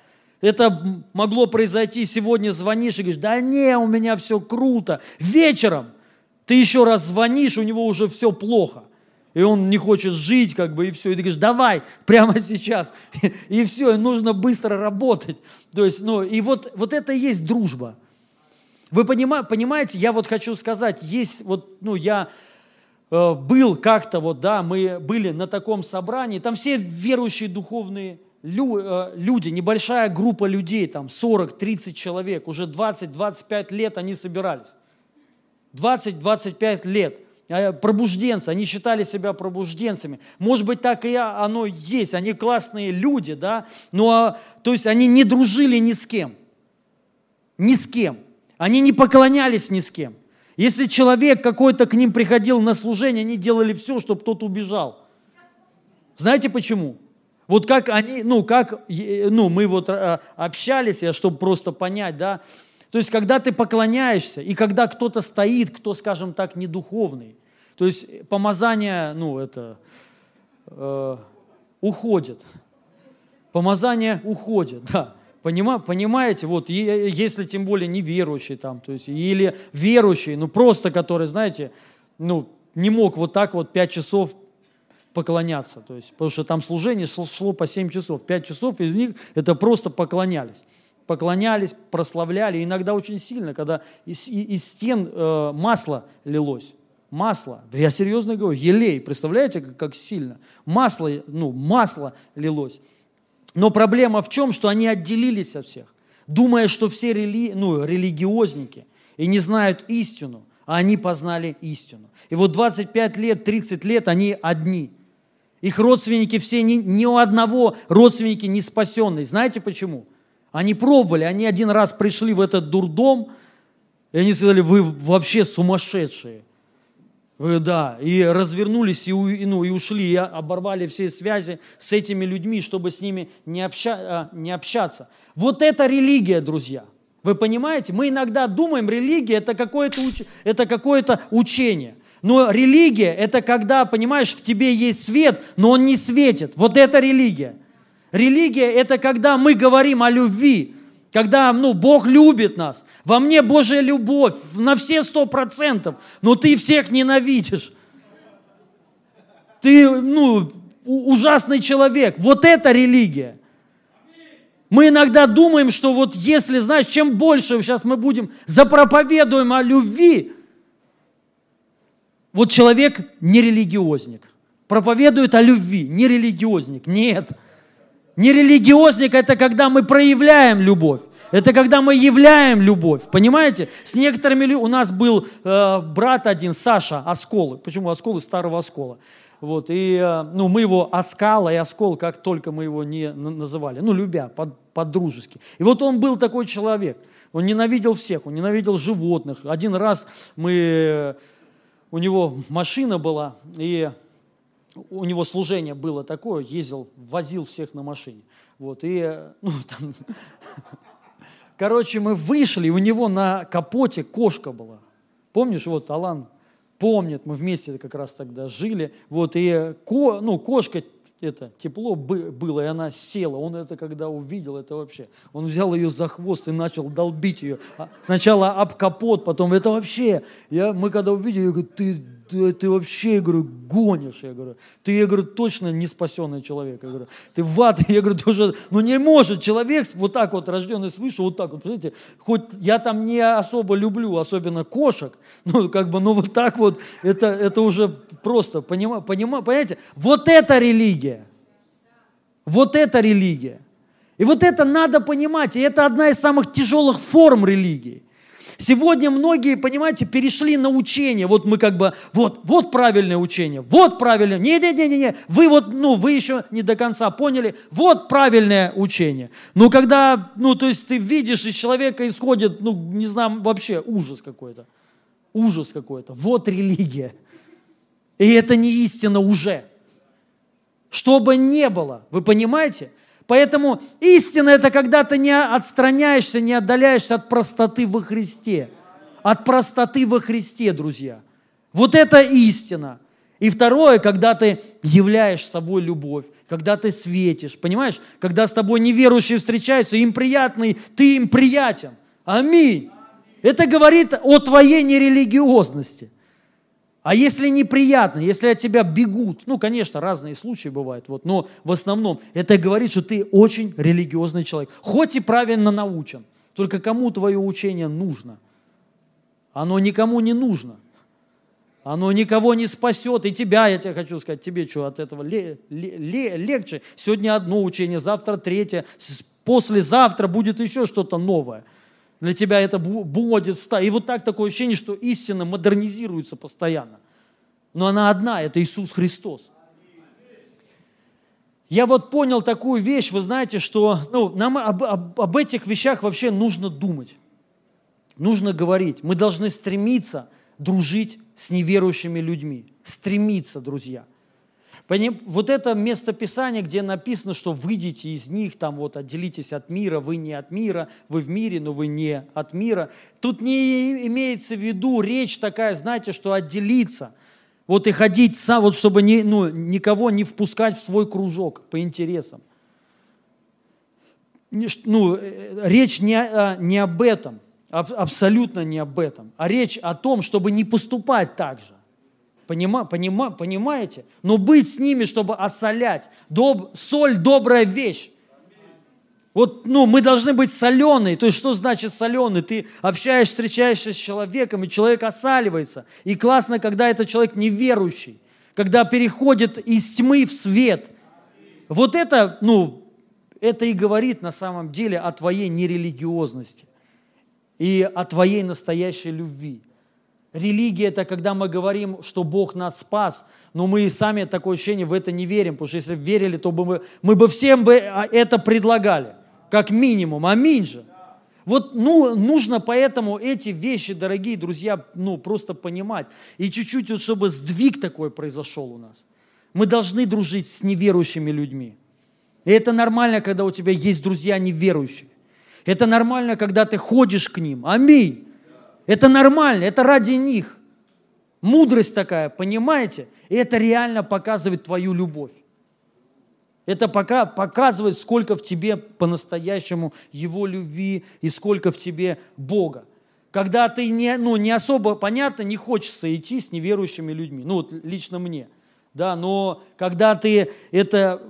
это могло произойти, сегодня звонишь и говоришь, да не, у меня все круто. Вечером ты еще раз звонишь, у него уже все плохо и он не хочет жить, как бы, и все. И ты говоришь, давай, прямо сейчас. И, все, и нужно быстро работать. То есть, ну, и вот, вот это и есть дружба. Вы понимаете, я вот хочу сказать, есть вот, ну, я э, был как-то вот, да, мы были на таком собрании, там все верующие духовные э, люди, небольшая группа людей, там 40-30 человек, уже 20-25 лет они собирались. 20-25 лет. А, пробужденцы, они считали себя пробужденцами. Может быть, так и оно есть, они классные люди, да, но, а, то есть они не дружили ни с кем, ни с кем, они не поклонялись ни с кем. Если человек какой-то к ним приходил на служение, они делали все, чтобы тот убежал. Знаете почему? Вот как они, ну, как, ну, мы вот а, общались, чтобы просто понять, да, то есть, когда ты поклоняешься, и когда кто-то стоит, кто, скажем так, не духовный, то есть помазание, ну, это, э, уходит. Помазание уходит, да. Понима, понимаете, вот, если тем более не верующий там, то есть, или верующий, ну, просто который, знаете, ну, не мог вот так вот пять часов поклоняться, то есть, потому что там служение шло по 7 часов, 5 часов из них это просто поклонялись поклонялись, прославляли, иногда очень сильно, когда из, из стен э, масло лилось. Масло, я серьезно говорю, елей, представляете, как, как сильно? Масло, ну, масло лилось. Но проблема в чем, что они отделились от всех, думая, что все рели, ну, религиозники и не знают истину, а они познали истину. И вот 25 лет, 30 лет они одни. Их родственники все, ни, ни у одного родственники не спасенные. Знаете почему? Они пробовали, они один раз пришли в этот дурдом, и они сказали, вы вообще сумасшедшие. Вы, да, и развернулись, и, ну, и ушли, и оборвали все связи с этими людьми, чтобы с ними не, обща, а, не общаться. Вот это религия, друзья. Вы понимаете? Мы иногда думаем, религия это какое-то, уч... это какое-то учение. Но религия – это когда, понимаешь, в тебе есть свет, но он не светит. Вот это религия. Религия – это когда мы говорим о любви, когда ну, Бог любит нас. Во мне Божья любовь на все сто процентов, но ты всех ненавидишь. Ты ну, ужасный человек. Вот это религия. Мы иногда думаем, что вот если, знаешь, чем больше сейчас мы будем запроповедуем о любви, вот человек не религиозник, проповедует о любви, не религиозник. Нет. Не религиозник – это когда мы проявляем любовь. Это когда мы являем любовь, понимаете? С некоторыми у нас был э, брат один, Саша Осколы. Почему Осколы? Старого Оскола. Вот, и э, ну, мы его Оскала и Оскол, как только мы его не называли, ну, любя, под, по-дружески. И вот он был такой человек. Он ненавидел всех, он ненавидел животных. Один раз мы у него машина была, и у него служение было такое, ездил, возил всех на машине. Вот, и, ну, там, короче, мы вышли, у него на капоте кошка была. Помнишь, вот Алан помнит, мы вместе как раз тогда жили. Вот, и ко, ну, кошка это тепло было, и она села. Он это когда увидел, это вообще. Он взял ее за хвост и начал долбить ее. А сначала об капот, потом это вообще. Я, мы когда увидели, я говорю, ты ты, ты вообще, я говорю, гонишь, я говорю. Ты, я говорю, точно не спасенный человек. Я говорю, ты в ад, я говорю, ты уже, ну не может человек вот так вот, рожденный свыше, вот так вот, смотрите, хоть я там не особо люблю, особенно кошек, ну как бы, ну вот так вот, это, это уже просто, понима, понима, понимаете, вот это религия. Вот это религия. И вот это надо понимать, и это одна из самых тяжелых форм религии. Сегодня многие, понимаете, перешли на учение. Вот мы как бы, вот, вот правильное учение, вот правильное. Не-не-не-не, вы вот, ну, вы еще не до конца поняли, вот правильное учение. Но когда, ну, то есть ты видишь, из человека исходит, ну, не знаю, вообще ужас какой-то. Ужас какой-то. Вот религия. И это не истина уже. Что бы ни было, вы понимаете? Поэтому истина – это когда ты не отстраняешься, не отдаляешься от простоты во Христе. От простоты во Христе, друзья. Вот это истина. И второе, когда ты являешь собой любовь, когда ты светишь, понимаешь? Когда с тобой неверующие встречаются, им приятный, ты им приятен. Аминь. Это говорит о твоей нерелигиозности. А если неприятно, если от тебя бегут, ну, конечно, разные случаи бывают, вот, но в основном это говорит, что ты очень религиозный человек, хоть и правильно научен, только кому твое учение нужно? Оно никому не нужно. Оно никого не спасет, и тебя, я тебе хочу сказать, тебе что от этого ле, ле, легче. Сегодня одно учение, завтра третье, послезавтра будет еще что-то новое – для тебя это будет. И вот так такое ощущение, что истина модернизируется постоянно. Но она одна, это Иисус Христос. Я вот понял такую вещь, вы знаете, что ну, нам об, об, об этих вещах вообще нужно думать. Нужно говорить. Мы должны стремиться дружить с неверующими людьми. Стремиться, друзья – вот это место Писания, где написано, что выйдите из них, там вот отделитесь от мира, вы не от мира, вы в мире, но вы не от мира. Тут не имеется в виду речь такая, знаете, что отделиться, вот и ходить сам, вот чтобы не, ну, никого не впускать в свой кружок по интересам. Ну, э, речь не, а, не об этом, абсолютно не об этом, а речь о том, чтобы не поступать так же. Понима, понима, понимаете? Но быть с ними, чтобы осолять. Доб, соль – добрая вещь. Вот, ну, мы должны быть соленые. То есть, что значит соленый? Ты общаешься, встречаешься с человеком, и человек осаливается. И классно, когда это человек неверующий, когда переходит из тьмы в свет. Вот это, ну, это и говорит на самом деле о твоей нерелигиозности и о твоей настоящей любви. Религия – это когда мы говорим, что Бог нас спас, но мы сами такое ощущение в это не верим, потому что если бы верили, то бы мы, мы бы всем бы а, это предлагали. Как минимум. Аминь же. Вот ну, нужно поэтому эти вещи, дорогие друзья, ну, просто понимать. И чуть-чуть, вот, чтобы сдвиг такой произошел у нас. Мы должны дружить с неверующими людьми. И это нормально, когда у тебя есть друзья неверующие. Это нормально, когда ты ходишь к ним. Аминь. Это нормально, это ради них. Мудрость такая, понимаете? И это реально показывает твою любовь. Это пока показывает, сколько в тебе по-настоящему Его любви и сколько в тебе Бога. Когда ты не, ну, не особо, понятно, не хочется идти с неверующими людьми. Ну, вот лично мне. Да, но когда ты это...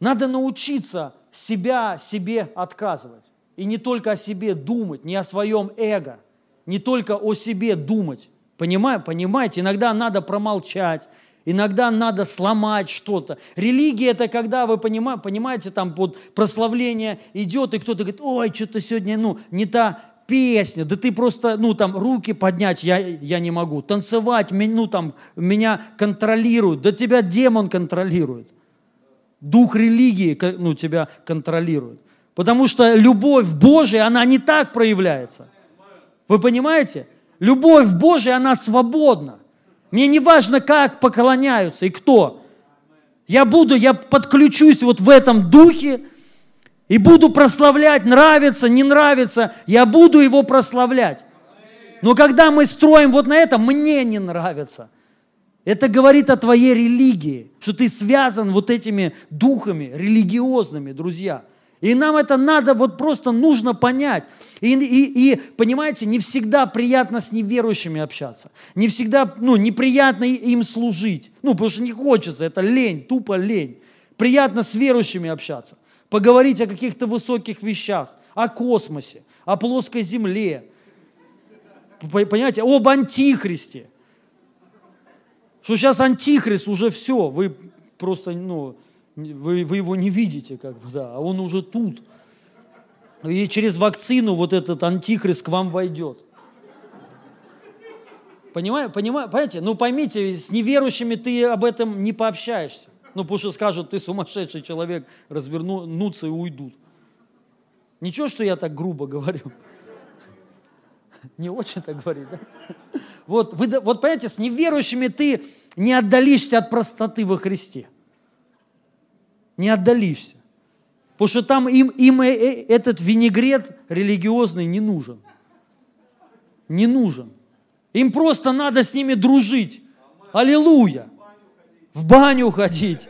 Надо научиться себя себе отказывать. И не только о себе думать, не о своем эго, не только о себе думать. Понимаете? Понимаете? Иногда надо промолчать, иногда надо сломать что-то. Религия – это когда вы понимаете, понимаете, там вот прославление идет, и кто-то говорит, ой, что-то сегодня, ну, не та песня, да ты просто, ну, там, руки поднять я, я не могу, танцевать, ну, там, меня контролируют, да тебя демон контролирует. Дух религии ну, тебя контролирует. Потому что любовь Божия, она не так проявляется. Вы понимаете? Любовь Божия, она свободна. Мне не важно, как поклоняются и кто. Я буду, я подключусь вот в этом духе и буду прославлять, нравится, не нравится, я буду его прославлять. Но когда мы строим вот на этом, мне не нравится – это говорит о твоей религии, что ты связан вот этими духами религиозными, друзья. И нам это надо, вот просто нужно понять. И, и, и, понимаете, не всегда приятно с неверующими общаться. Не всегда, ну, неприятно им служить. Ну, потому что не хочется, это лень, тупо лень. Приятно с верующими общаться. Поговорить о каких-то высоких вещах, о космосе, о плоской земле. Понимаете, об антихристе что сейчас антихрист уже все, вы просто, ну, вы, вы его не видите, как бы, да, а он уже тут. И через вакцину вот этот антихрист к вам войдет. Понимаете, понимаете, понимаете? Ну поймите, с неверующими ты об этом не пообщаешься. Ну, потому что скажут, ты сумасшедший человек, развернутся и уйдут. Ничего, что я так грубо говорю. Не очень так говорит, да? Вот, вы, вот понимаете, с неверующими ты не отдалишься от простоты во Христе. Не отдалишься. Потому что там им, им э, э, этот винегрет религиозный не нужен. Не нужен. Им просто надо с ними дружить. Аллилуйя. В баню ходить.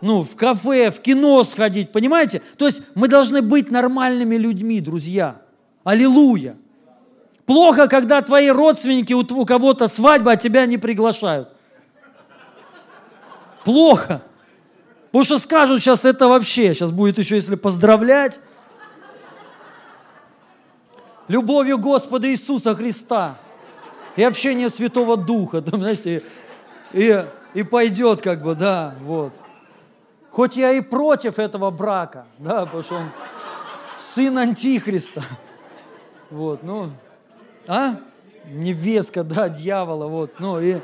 Ну, в кафе, в кино сходить, понимаете? То есть мы должны быть нормальными людьми, друзья. Аллилуйя. Плохо, когда твои родственники, у кого-то свадьба, а тебя не приглашают. Плохо. Потому что скажут сейчас это вообще, сейчас будет еще, если поздравлять. Любовью Господа Иисуса Христа и общение Святого Духа, там, знаете, и, и, и пойдет как бы, да, вот. Хоть я и против этого брака, да, потому что он сын Антихриста. Вот, ну, а? Невестка, да, дьявола, вот, ну и...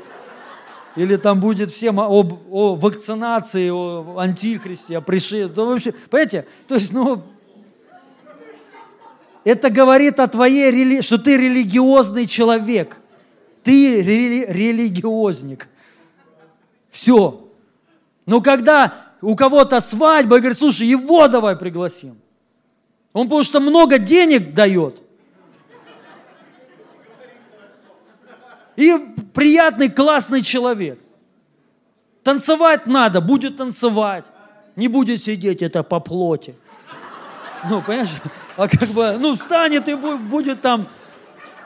Или там будет всем об, о вакцинации, о антихристе, о пришествии. Ну, вообще, понимаете? То есть, ну, это говорит о твоей, что ты религиозный человек. Ты рели, религиозник. Все. Но когда у кого-то свадьба, и говорит, слушай, его давай пригласим. Он потому что много денег дает – И приятный, классный человек. Танцевать надо, будет танцевать. Не будет сидеть это по плоти. Ну, понимаешь? А как бы, ну, встанет и будет там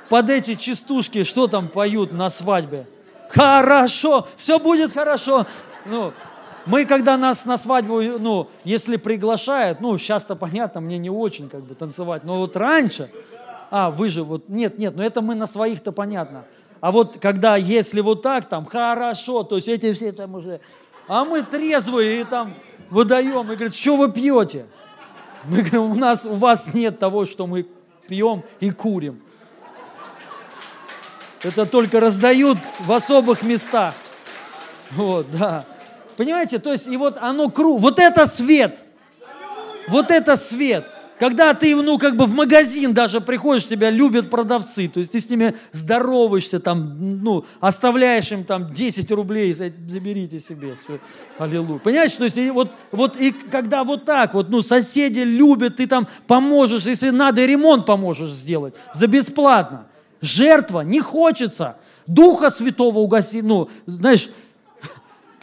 под эти частушки, что там поют на свадьбе. Хорошо, все будет хорошо. Ну, мы, когда нас на свадьбу, ну, если приглашают, ну, сейчас-то понятно, мне не очень как бы танцевать, но вот раньше, а, вы же вот, нет, нет, но это мы на своих-то понятно. А вот когда, если вот так, там, хорошо, то есть эти все там уже... А мы трезвые и там выдаем, и говорят, что вы пьете? Мы говорим, у нас, у вас нет того, что мы пьем и курим. Это только раздают в особых местах. Вот, да. Понимаете, то есть, и вот оно кру, вот это свет. Вот это свет. Когда ты, ну, как бы в магазин даже приходишь, тебя любят продавцы, то есть ты с ними здороваешься, там, ну, оставляешь им там 10 рублей, заберите себе, все, аллилуйя. Понимаешь, то есть и вот, вот и когда вот так вот, ну, соседи любят, ты там поможешь, если надо, ремонт поможешь сделать за бесплатно. Жертва не хочется. Духа Святого угаси, ну, знаешь,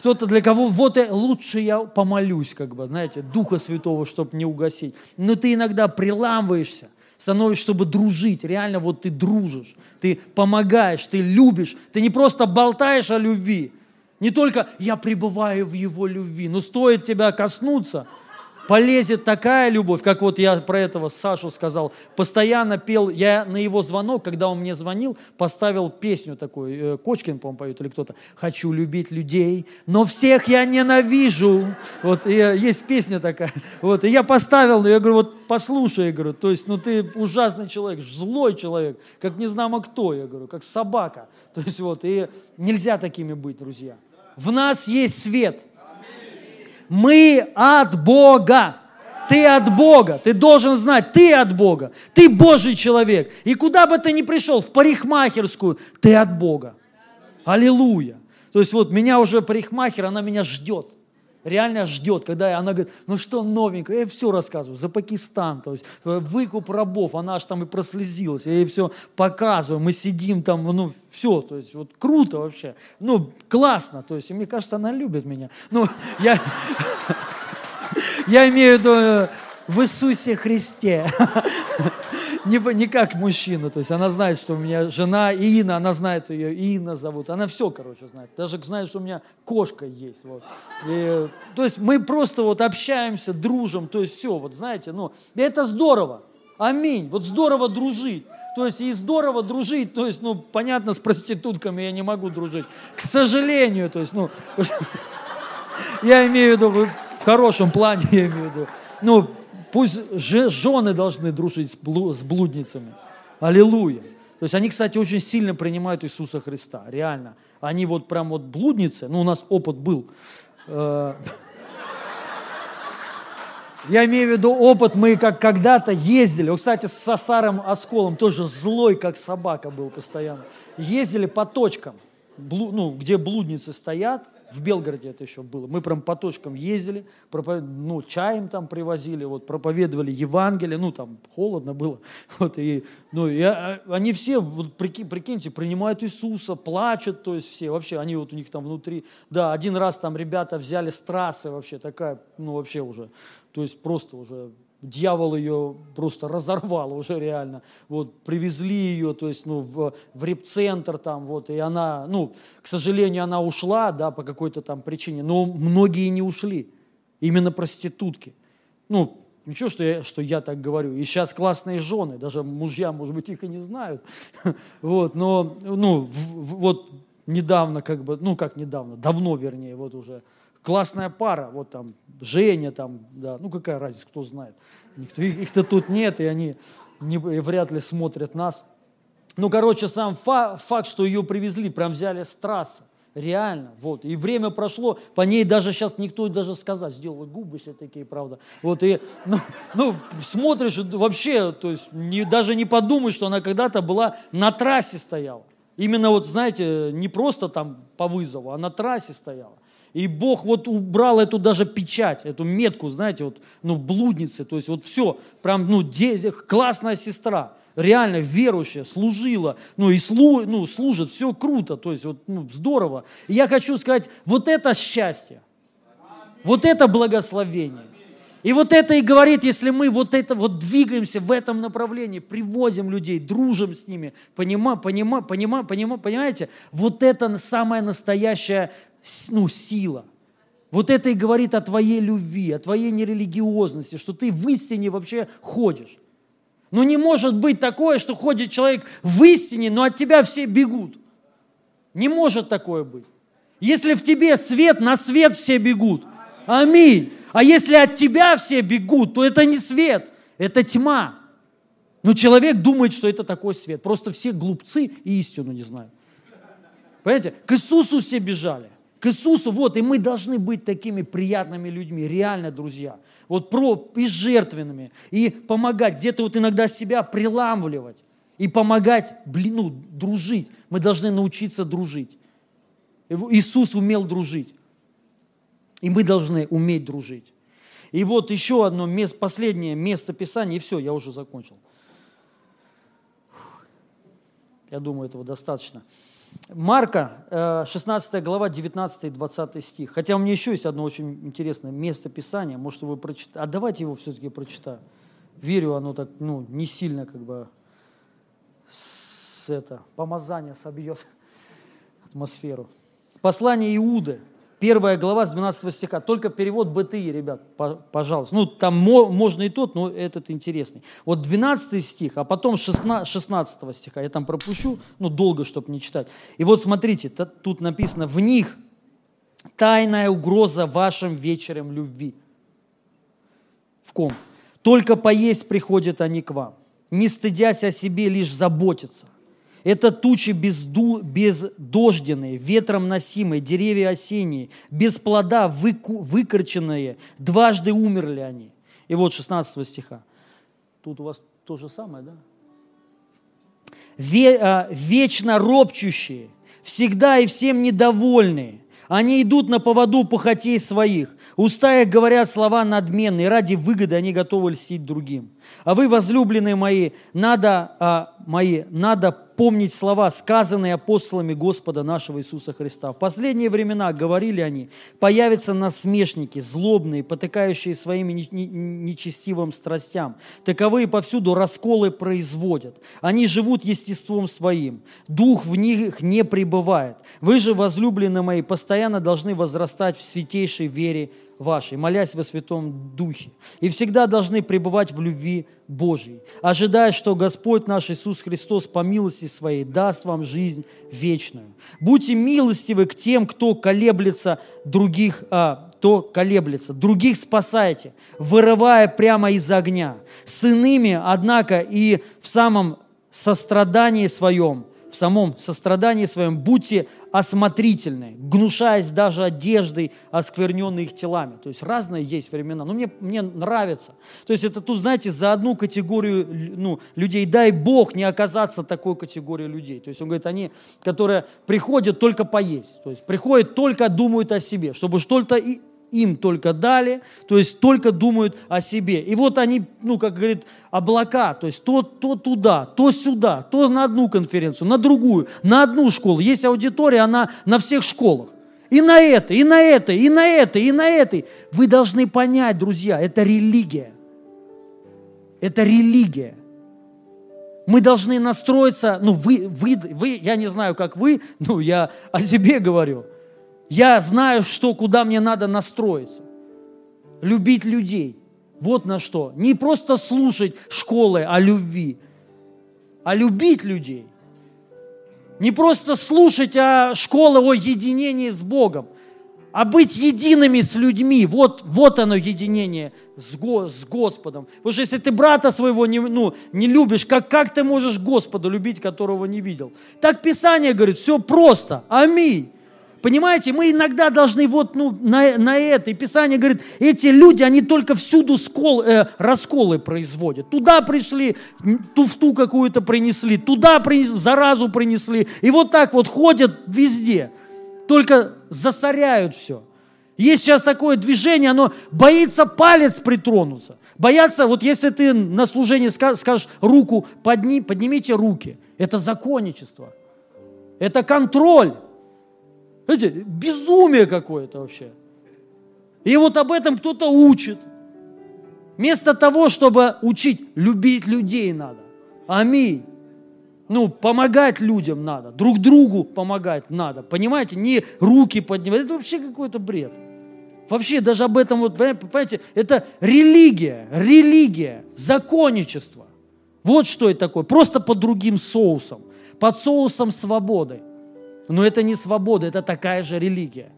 кто-то для кого, вот я, лучше я помолюсь, как бы, знаете, Духа Святого, чтобы не угасить. Но ты иногда приламываешься, становишься, чтобы дружить. Реально вот ты дружишь, ты помогаешь, ты любишь. Ты не просто болтаешь о любви. Не только я пребываю в его любви, но стоит тебя коснуться – полезет такая любовь, как вот я про этого Сашу сказал, постоянно пел, я на его звонок, когда он мне звонил, поставил песню такую, э, Кочкин, по-моему, поет или кто-то, «Хочу любить людей, но всех я ненавижу». Вот, и э, есть песня такая. Вот, и я поставил, я говорю, вот послушай, я говорю, то есть, ну ты ужасный человек, злой человек, как не знамо кто, я говорю, как собака. То есть вот, и нельзя такими быть, друзья. В нас есть свет – мы от Бога. Ты от Бога. Ты должен знать, ты от Бога. Ты Божий человек. И куда бы ты ни пришел, в парикмахерскую, ты от Бога. Аллилуйя. То есть вот меня уже парикмахер, она меня ждет реально ждет, когда она говорит, ну что новенькое, я все рассказываю, за Пакистан, то есть э, выкуп рабов, она аж там и прослезилась, я ей все показываю, мы сидим там, ну все, то есть вот круто вообще, ну классно, то есть и мне кажется, она любит меня, ну я, я имею в виду э, в Иисусе Христе. не, не как мужчина. То есть она знает, что у меня жена Инна, она знает ее, Инна зовут. Она все, короче, знает. Даже знает, что у меня кошка есть. Вот. И, то есть мы просто вот общаемся, дружим. То есть все, вот знаете, ну, это здорово. Аминь. Вот здорово дружить. То есть и здорово дружить, то есть, ну, понятно, с проститутками я не могу дружить. К сожалению, то есть, ну, я имею в виду, в хорошем плане я имею в виду. Ну, Пусть жены должны дружить с блудницами. Аллилуйя. То есть они, кстати, очень сильно принимают Иисуса Христа, реально. Они вот прям вот блудницы, ну у нас опыт был. Э, я имею в виду опыт, мы как когда-то ездили, вот, кстати, со старым осколом тоже злой, как собака был постоянно. Ездили по точкам, ну, где блудницы стоят, в Белгороде это еще было. Мы прям по точкам ездили, проповед... ну, чаем там привозили, вот, проповедовали Евангелие, ну, там холодно было. Вот, и, ну, и, а, они все, вот, прикинь, прикиньте, принимают Иисуса, плачут, то есть все, вообще, они вот у них там внутри, да, один раз там ребята взяли с трассы вообще, такая, ну, вообще уже, то есть просто уже дьявол ее просто разорвал уже реально. Вот, привезли ее, то есть, ну, в, в репцентр там, вот, и она, ну, к сожалению, она ушла, да, по какой-то там причине, но многие не ушли, именно проститутки. Ну, Ничего, что я, что я так говорю. И сейчас классные жены, даже мужья, может быть, их и не знают. Вот, но, ну, вот недавно, как бы, ну, как недавно, давно, вернее, вот уже, классная пара, вот там Женя там, да, ну какая разница, кто знает. Никто, их-то тут нет, и они не, вряд ли смотрят нас. Ну, короче, сам фа- факт, что ее привезли, прям взяли с трассы. Реально, вот. И время прошло, по ней даже сейчас никто даже сказать, сделал губы все такие, правда. Вот, и, ну, ну смотришь, вообще, то есть, не, даже не подумаешь, что она когда-то была на трассе стояла. Именно вот, знаете, не просто там по вызову, а на трассе стояла. И Бог вот убрал эту даже печать, эту метку, знаете, вот, ну, блудницы, то есть вот все, прям, ну, де, классная сестра, реально верующая, служила, ну, и слу, ну, служит, все круто, то есть вот, ну, здорово. И я хочу сказать, вот это счастье, вот это благословение. И вот это и говорит, если мы вот это вот двигаемся в этом направлении, привозим людей, дружим с ними, понима, понима, понима, понима, понимаете, вот это самая настоящая ну, сила. Вот это и говорит о твоей любви, о твоей нерелигиозности, что ты в истине вообще ходишь. Но не может быть такое, что ходит человек в истине, но от тебя все бегут. Не может такое быть. Если в тебе свет, на свет все бегут. Аминь. А если от тебя все бегут, то это не свет, это тьма. Но человек думает, что это такой свет. Просто все глупцы и истину не знают. Понимаете? К Иисусу все бежали. К Иисусу, вот, и мы должны быть такими приятными людьми, реально, друзья. Вот про, и жертвенными, и помогать, где-то вот иногда себя приламывать, и помогать, блин, ну, дружить. Мы должны научиться дружить. Иисус умел дружить. И мы должны уметь дружить. И вот еще одно место, последнее место Писания, и все, я уже закончил. Я думаю, этого достаточно. Марка, 16 э, глава, 19 и 20 стих. Хотя у меня еще есть одно очень интересное место Писания, может, вы прочитаете. А давайте его все-таки прочитаю. Верю, оно так, ну, не сильно как бы с это, помазание собьет атмосферу. Послание Иуды, первая глава с 12 стиха. Только перевод БТИ, ребят, пожалуйста. Ну, там можно и тот, но этот интересный. Вот 12 стих, а потом 16 стиха. Я там пропущу, ну, долго, чтобы не читать. И вот смотрите, тут написано, в них тайная угроза вашим вечером любви. В ком? Только поесть приходят они к вам, не стыдясь о себе, лишь заботиться. Это тучи безду, бездожденные, ветром носимые, деревья осенние, без плода выку, выкорченные, дважды умерли они. И вот 16 стиха. Тут у вас то же самое, да? Ве, а, вечно ропчущие, всегда и всем недовольные. Они идут на поводу похотей своих. Уста их говорят слова надменные, ради выгоды они готовы льстить другим. А вы, возлюбленные мои, надо, а, мои, надо помнить слова, сказанные апостолами Господа нашего Иисуса Христа. В последние времена, говорили они, появятся насмешники, злобные, потыкающие своими нечестивым страстям. Таковые повсюду расколы производят. Они живут естеством своим. Дух в них не пребывает. Вы же, возлюбленные мои, постоянно должны возрастать в святейшей вере вашей, молясь во Святом Духе. И всегда должны пребывать в любви Божьей, ожидая, что Господь наш Иисус Христос по милости Своей даст вам жизнь вечную. Будьте милостивы к тем, кто колеблется других, а, кто колеблется. Других спасайте, вырывая прямо из огня. С иными, однако, и в самом сострадании своем – в самом сострадании своем будьте осмотрительны, гнушаясь даже одеждой, оскверненной их телами. То есть разные есть времена. Но мне, мне нравится. То есть это тут, знаете, за одну категорию ну, людей. Дай Бог не оказаться такой категорией людей. То есть он говорит, они, которые приходят только поесть. То есть приходят только думают о себе, чтобы что-то им только дали, то есть только думают о себе. И вот они, ну, как говорит, облака, то есть то, то туда, то сюда, то на одну конференцию, на другую, на одну школу. Есть аудитория, она на всех школах. И на это, и на это, и на это, и на это. Вы должны понять, друзья, это религия. Это религия. Мы должны настроиться, ну вы, вы, вы, я не знаю, как вы, ну я о себе говорю – я знаю, что, куда мне надо настроиться. Любить людей. Вот на что. Не просто слушать школы о любви, а любить людей. Не просто слушать о школы о единении с Богом, а быть едиными с людьми. Вот, вот оно единение с, Го, с Господом. Потому что если ты брата своего не, ну, не любишь, как, как ты можешь Господа любить, которого не видел? Так Писание говорит, все просто. Аминь. Понимаете, мы иногда должны вот ну, на, на это. И Писание говорит, эти люди, они только всюду скол, э, расколы производят. Туда пришли, туфту какую-то принесли, туда принесли, заразу принесли. И вот так вот ходят везде. Только засоряют все. Есть сейчас такое движение, оно боится палец притронуться. Боятся, вот если ты на служении скажешь руку, подни, поднимите руки. Это законничество. Это контроль. Знаете, безумие какое-то вообще. И вот об этом кто-то учит. Вместо того, чтобы учить, любить людей надо. Аминь. Ну, помогать людям надо, друг другу помогать надо. Понимаете, не руки поднимать. Это вообще какой-то бред. Вообще даже об этом, вот, понимаете, это религия, религия, законничество. Вот что это такое, просто под другим соусом, под соусом свободы. Но это не свобода, это такая же религия.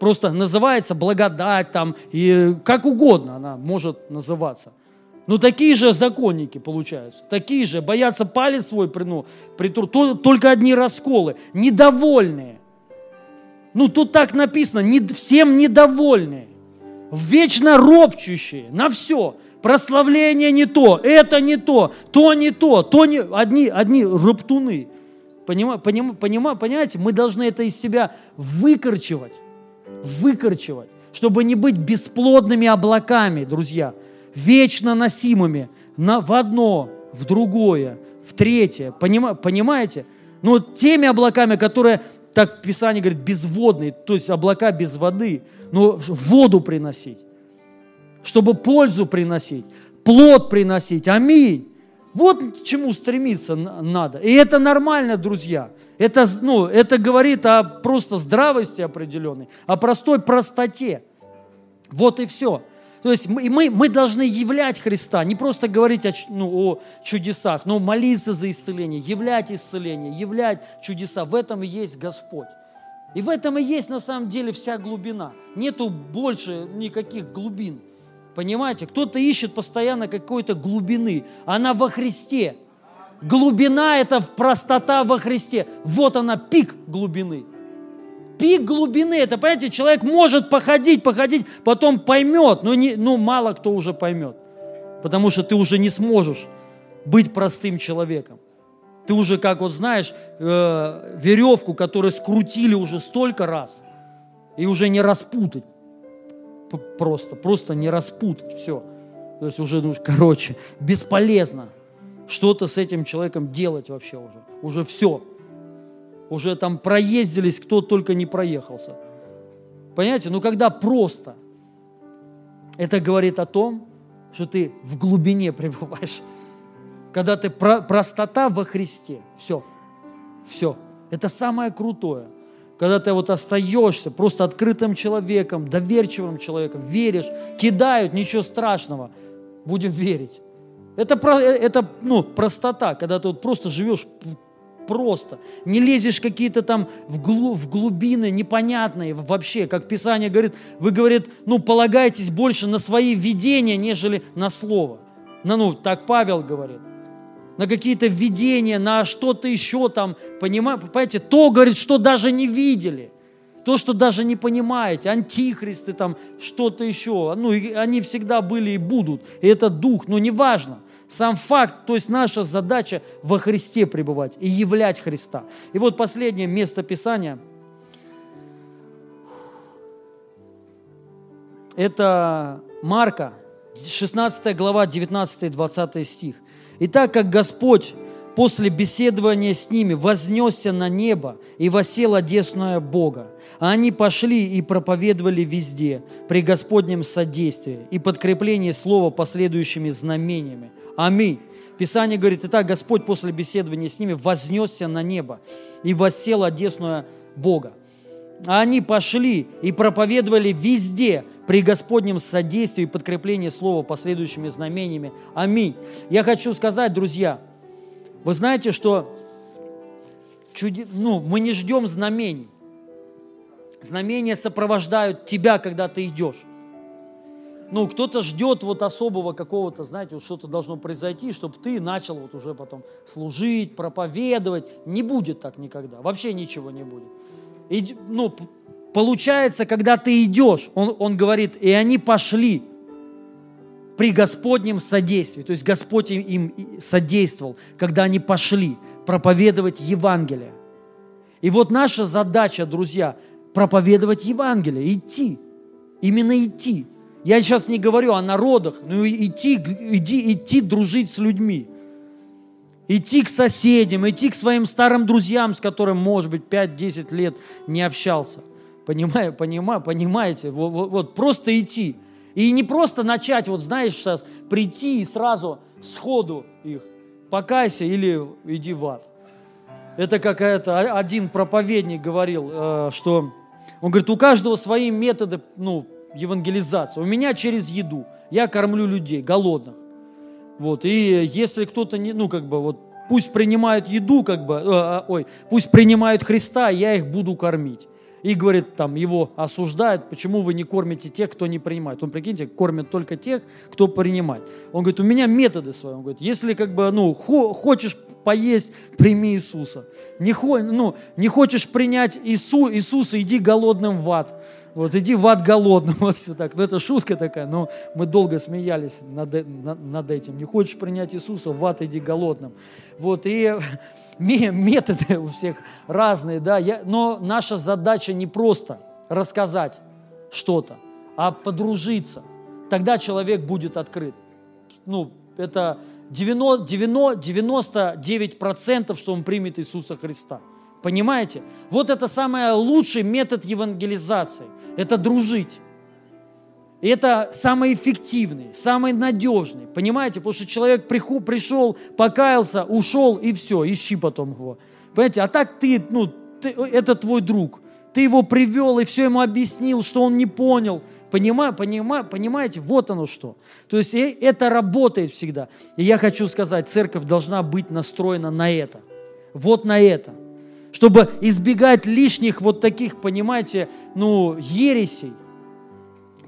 Просто называется благодать там, и как угодно она может называться. Но такие же законники получаются, такие же, боятся палец свой ну, притрур, только одни расколы, недовольные. Ну, тут так написано, не, всем недовольные, вечно ропчущие на все. Прославление не то, это не то, то не то, то не... Одни, одни роптуны. Понима, поним, понима, понимаете, мы должны это из себя выкорчевать, выкорчевать, чтобы не быть бесплодными облаками, друзья, вечно носимыми на, в одно, в другое, в третье. Понима, понимаете? Но теми облаками, которые, так Писание говорит, безводные, то есть облака без воды, но воду приносить, чтобы пользу приносить, плод приносить. Аминь. Вот к чему стремиться надо. И это нормально, друзья. Это, ну, это говорит о просто здравости определенной, о простой простоте. Вот и все. То есть мы, мы, должны являть Христа, не просто говорить о, ну, о чудесах, но молиться за исцеление, являть исцеление, являть чудеса. В этом и есть Господь. И в этом и есть на самом деле вся глубина. Нету больше никаких глубин. Понимаете? Кто-то ищет постоянно какой-то глубины. Она во Христе. Глубина – это простота во Христе. Вот она, пик глубины пик глубины. Это, понимаете, человек может походить, походить, потом поймет, но не, ну, мало кто уже поймет. Потому что ты уже не сможешь быть простым человеком. Ты уже, как вот знаешь, э, веревку, которую скрутили уже столько раз, и уже не распутать. Просто, просто не распутать все. То есть уже, ну, короче, бесполезно что-то с этим человеком делать вообще уже. Уже все уже там проездились, кто только не проехался. Понимаете, ну когда просто, это говорит о том, что ты в глубине пребываешь. Когда ты про, простота во Христе. Все. Все. Это самое крутое. Когда ты вот остаешься просто открытым человеком, доверчивым человеком, веришь, кидают, ничего страшного, будем верить. Это, это ну, простота, когда ты вот просто живешь просто. Не лезешь какие-то там в, глу, в глубины непонятные вообще. Как Писание говорит, вы, говорит, ну, полагайтесь больше на свои видения, нежели на Слово. На, ну, так Павел говорит. На какие-то видения, на что-то еще там, понимаете, то, говорит, что даже не видели. То, что даже не понимаете, антихристы там, что-то еще, ну, они всегда были и будут, и это дух, но неважно. Сам факт, то есть наша задача во Христе пребывать и являть Христа. И вот последнее место Писания. Это Марка, 16 глава, 19-20 стих. И так как Господь после беседования с ними вознесся на небо и восел одесное Бога, а они пошли и проповедовали везде при Господнем содействии и подкреплении слова последующими знамениями. Аминь. Писание говорит, итак, Господь после беседования с ними вознесся на небо и воссел одесную Бога. А они пошли и проповедовали везде при Господнем содействии и подкреплении слова последующими знамениями. Аминь. Я хочу сказать, друзья, вы знаете, что чуди... ну, мы не ждем знамений. Знамения сопровождают тебя, когда ты идешь ну, кто-то ждет вот особого какого-то, знаете, вот что-то должно произойти, чтобы ты начал вот уже потом служить, проповедовать. Не будет так никогда, вообще ничего не будет. Ну, получается, когда ты идешь, он, он говорит, и они пошли при Господнем содействии. То есть Господь им содействовал, когда они пошли проповедовать Евангелие. И вот наша задача, друзья, проповедовать Евангелие, идти. Именно идти. Я сейчас не говорю о народах, но идти, иди, идти дружить с людьми. Идти к соседям, идти к своим старым друзьям, с которыми, может быть, 5-10 лет не общался. Понимаю, понимаю, понимаете? Вот, вот, вот просто идти. И не просто начать, вот знаешь, сейчас прийти и сразу сходу их покайся или иди в ад. Это какая-то, один проповедник говорил, э, что он говорит, у каждого свои методы, ну, евангелизация. У меня через еду. Я кормлю людей, голодных. Вот. И если кто-то не, ну, как бы, вот, пусть принимают еду, как бы, э, э, ой, пусть принимают Христа, я их буду кормить. И, говорит, там его осуждают, почему вы не кормите тех, кто не принимает. Он, прикиньте, кормит только тех, кто принимает. Он говорит, у меня методы свои. Он говорит, если как бы, ну, хо- хочешь поесть, прими Иисуса. Не, ну, не хочешь принять Иису, Иисуса, иди голодным в ад. Вот иди в ад голодным, вот все так. Ну, это шутка такая, но мы долго смеялись над, над этим. Не хочешь принять Иисуса, в ад иди голодным. Вот, и методы у всех разные, да. Я, но наша задача не просто рассказать что-то, а подружиться. Тогда человек будет открыт. Ну, это 90, 99%, что он примет Иисуса Христа. Понимаете? Вот это самый лучший метод евангелизации. Это дружить. И это самый эффективный, самый надежный. Понимаете? Потому что человек пришел, покаялся, ушел и все, ищи потом его. Понимаете? А так ты, ну, ты, это твой друг. Ты его привел и все ему объяснил, что он не понял. Понимаю, понимаю, понимаете, вот оно что. То есть это работает всегда. И я хочу сказать, церковь должна быть настроена на это. Вот на это чтобы избегать лишних вот таких, понимаете, ну, ересей,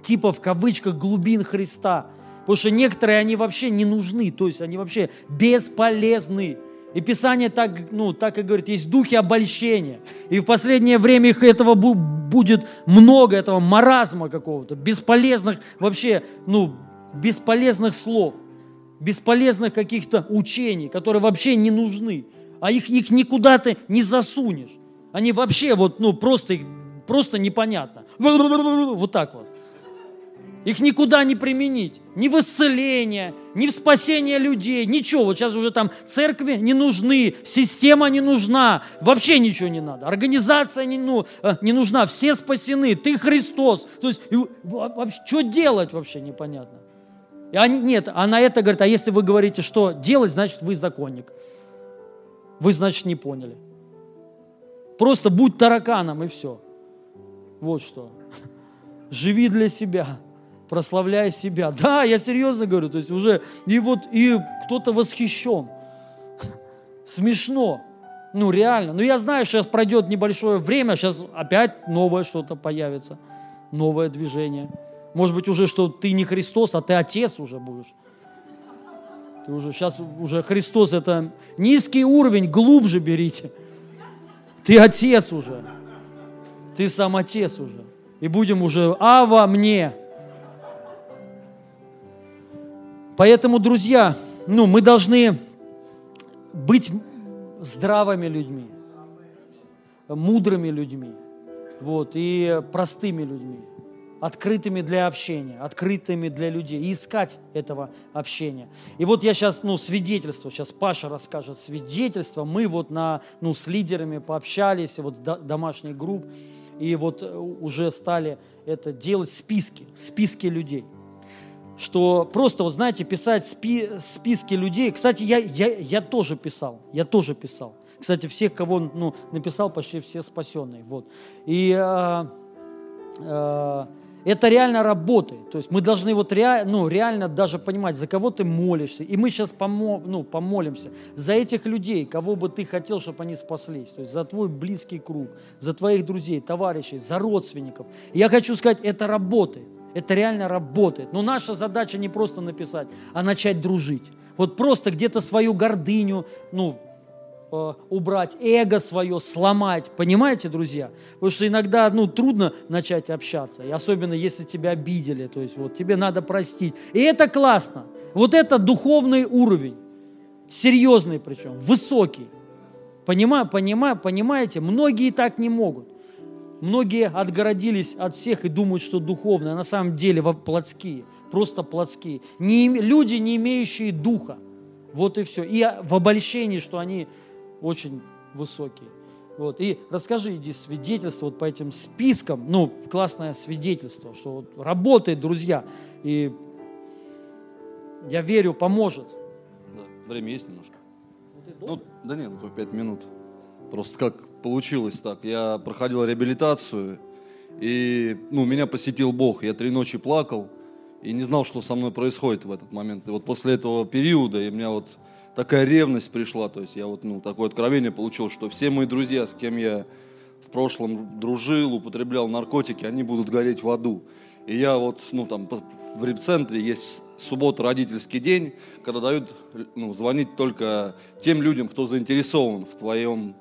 типа в кавычках глубин Христа. Потому что некоторые, они вообще не нужны, то есть они вообще бесполезны. И Писание так, ну, так и говорит, есть духи обольщения. И в последнее время их этого будет много, этого маразма какого-то, бесполезных вообще, ну, бесполезных слов, бесполезных каких-то учений, которые вообще не нужны а их, их никуда ты не засунешь. Они вообще вот, ну, просто, просто непонятно. Вот так вот. Их никуда не применить. Ни в исцеление, ни в спасение людей, ничего. Вот сейчас уже там церкви не нужны, система не нужна, вообще ничего не надо. Организация не, ну, э, не нужна, все спасены, ты Христос. То есть вообще, что делать вообще непонятно. И они, нет, а на это говорит, а если вы говорите, что делать, значит вы законник. Вы, значит, не поняли. Просто будь тараканом и все. Вот что. Живи для себя, прославляй себя. Да, я серьезно говорю, то есть уже и вот и кто-то восхищен. Смешно. Ну, реально. Ну, я знаю, сейчас пройдет небольшое время, сейчас опять новое что-то появится, новое движение. Может быть, уже что ты не Христос, а ты Отец уже будешь. Ты уже сейчас уже Христос это низкий уровень, глубже берите. Ты отец уже. Ты сам отец уже. И будем уже а во мне. Поэтому, друзья, ну, мы должны быть здравыми людьми, мудрыми людьми, вот, и простыми людьми открытыми для общения, открытыми для людей, и искать этого общения. И вот я сейчас, ну, свидетельство, сейчас Паша расскажет свидетельство, мы вот на, ну, с лидерами пообщались, вот домашних групп, и вот э, уже стали это делать списки, списки людей. Что просто, вот знаете, писать спи, списки людей. Кстати, я, я, я тоже писал, я тоже писал. Кстати, всех, кого ну, написал, почти все спасенные. Вот. И э, э, это реально работает. То есть мы должны вот реально, ну, реально даже понимать, за кого ты молишься. И мы сейчас помо, ну, помолимся за этих людей, кого бы ты хотел, чтобы они спаслись. То есть за твой близкий круг, за твоих друзей, товарищей, за родственников. И я хочу сказать, это работает. Это реально работает. Но наша задача не просто написать, а начать дружить. Вот просто где-то свою гордыню, ну, убрать, эго свое сломать. Понимаете, друзья? Потому что иногда ну, трудно начать общаться, и особенно если тебя обидели, то есть вот тебе надо простить. И это классно. Вот это духовный уровень, серьезный причем, высокий. Понимаю, понимаю, понимаете, многие так не могут. Многие отгородились от всех и думают, что духовные, а на самом деле плотские, просто плотские. Не, люди, не имеющие духа. Вот и все. И в обольщении, что они очень высокие. Вот. И расскажи, иди свидетельство вот по этим спискам, ну, классное свидетельство, что вот работает, друзья, и я верю, поможет. Да, время есть немножко. Ну, да нет, ну, пять минут. Просто как получилось так. Я проходил реабилитацию, и ну, меня посетил Бог. Я три ночи плакал и не знал, что со мной происходит в этот момент. И вот после этого периода и у меня вот такая ревность пришла, то есть я вот, ну, такое откровение получил, что все мои друзья, с кем я в прошлом дружил, употреблял наркотики, они будут гореть в аду. И я вот, ну там, в репцентре есть суббота родительский день, когда дают ну, звонить только тем людям, кто заинтересован в твоем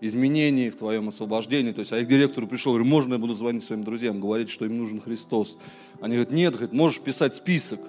изменении, в твоем освобождении. То есть, а я к директору пришел, говорю, можно я буду звонить своим друзьям, говорить, что им нужен Христос. Они говорят, нет, говорят, можешь писать список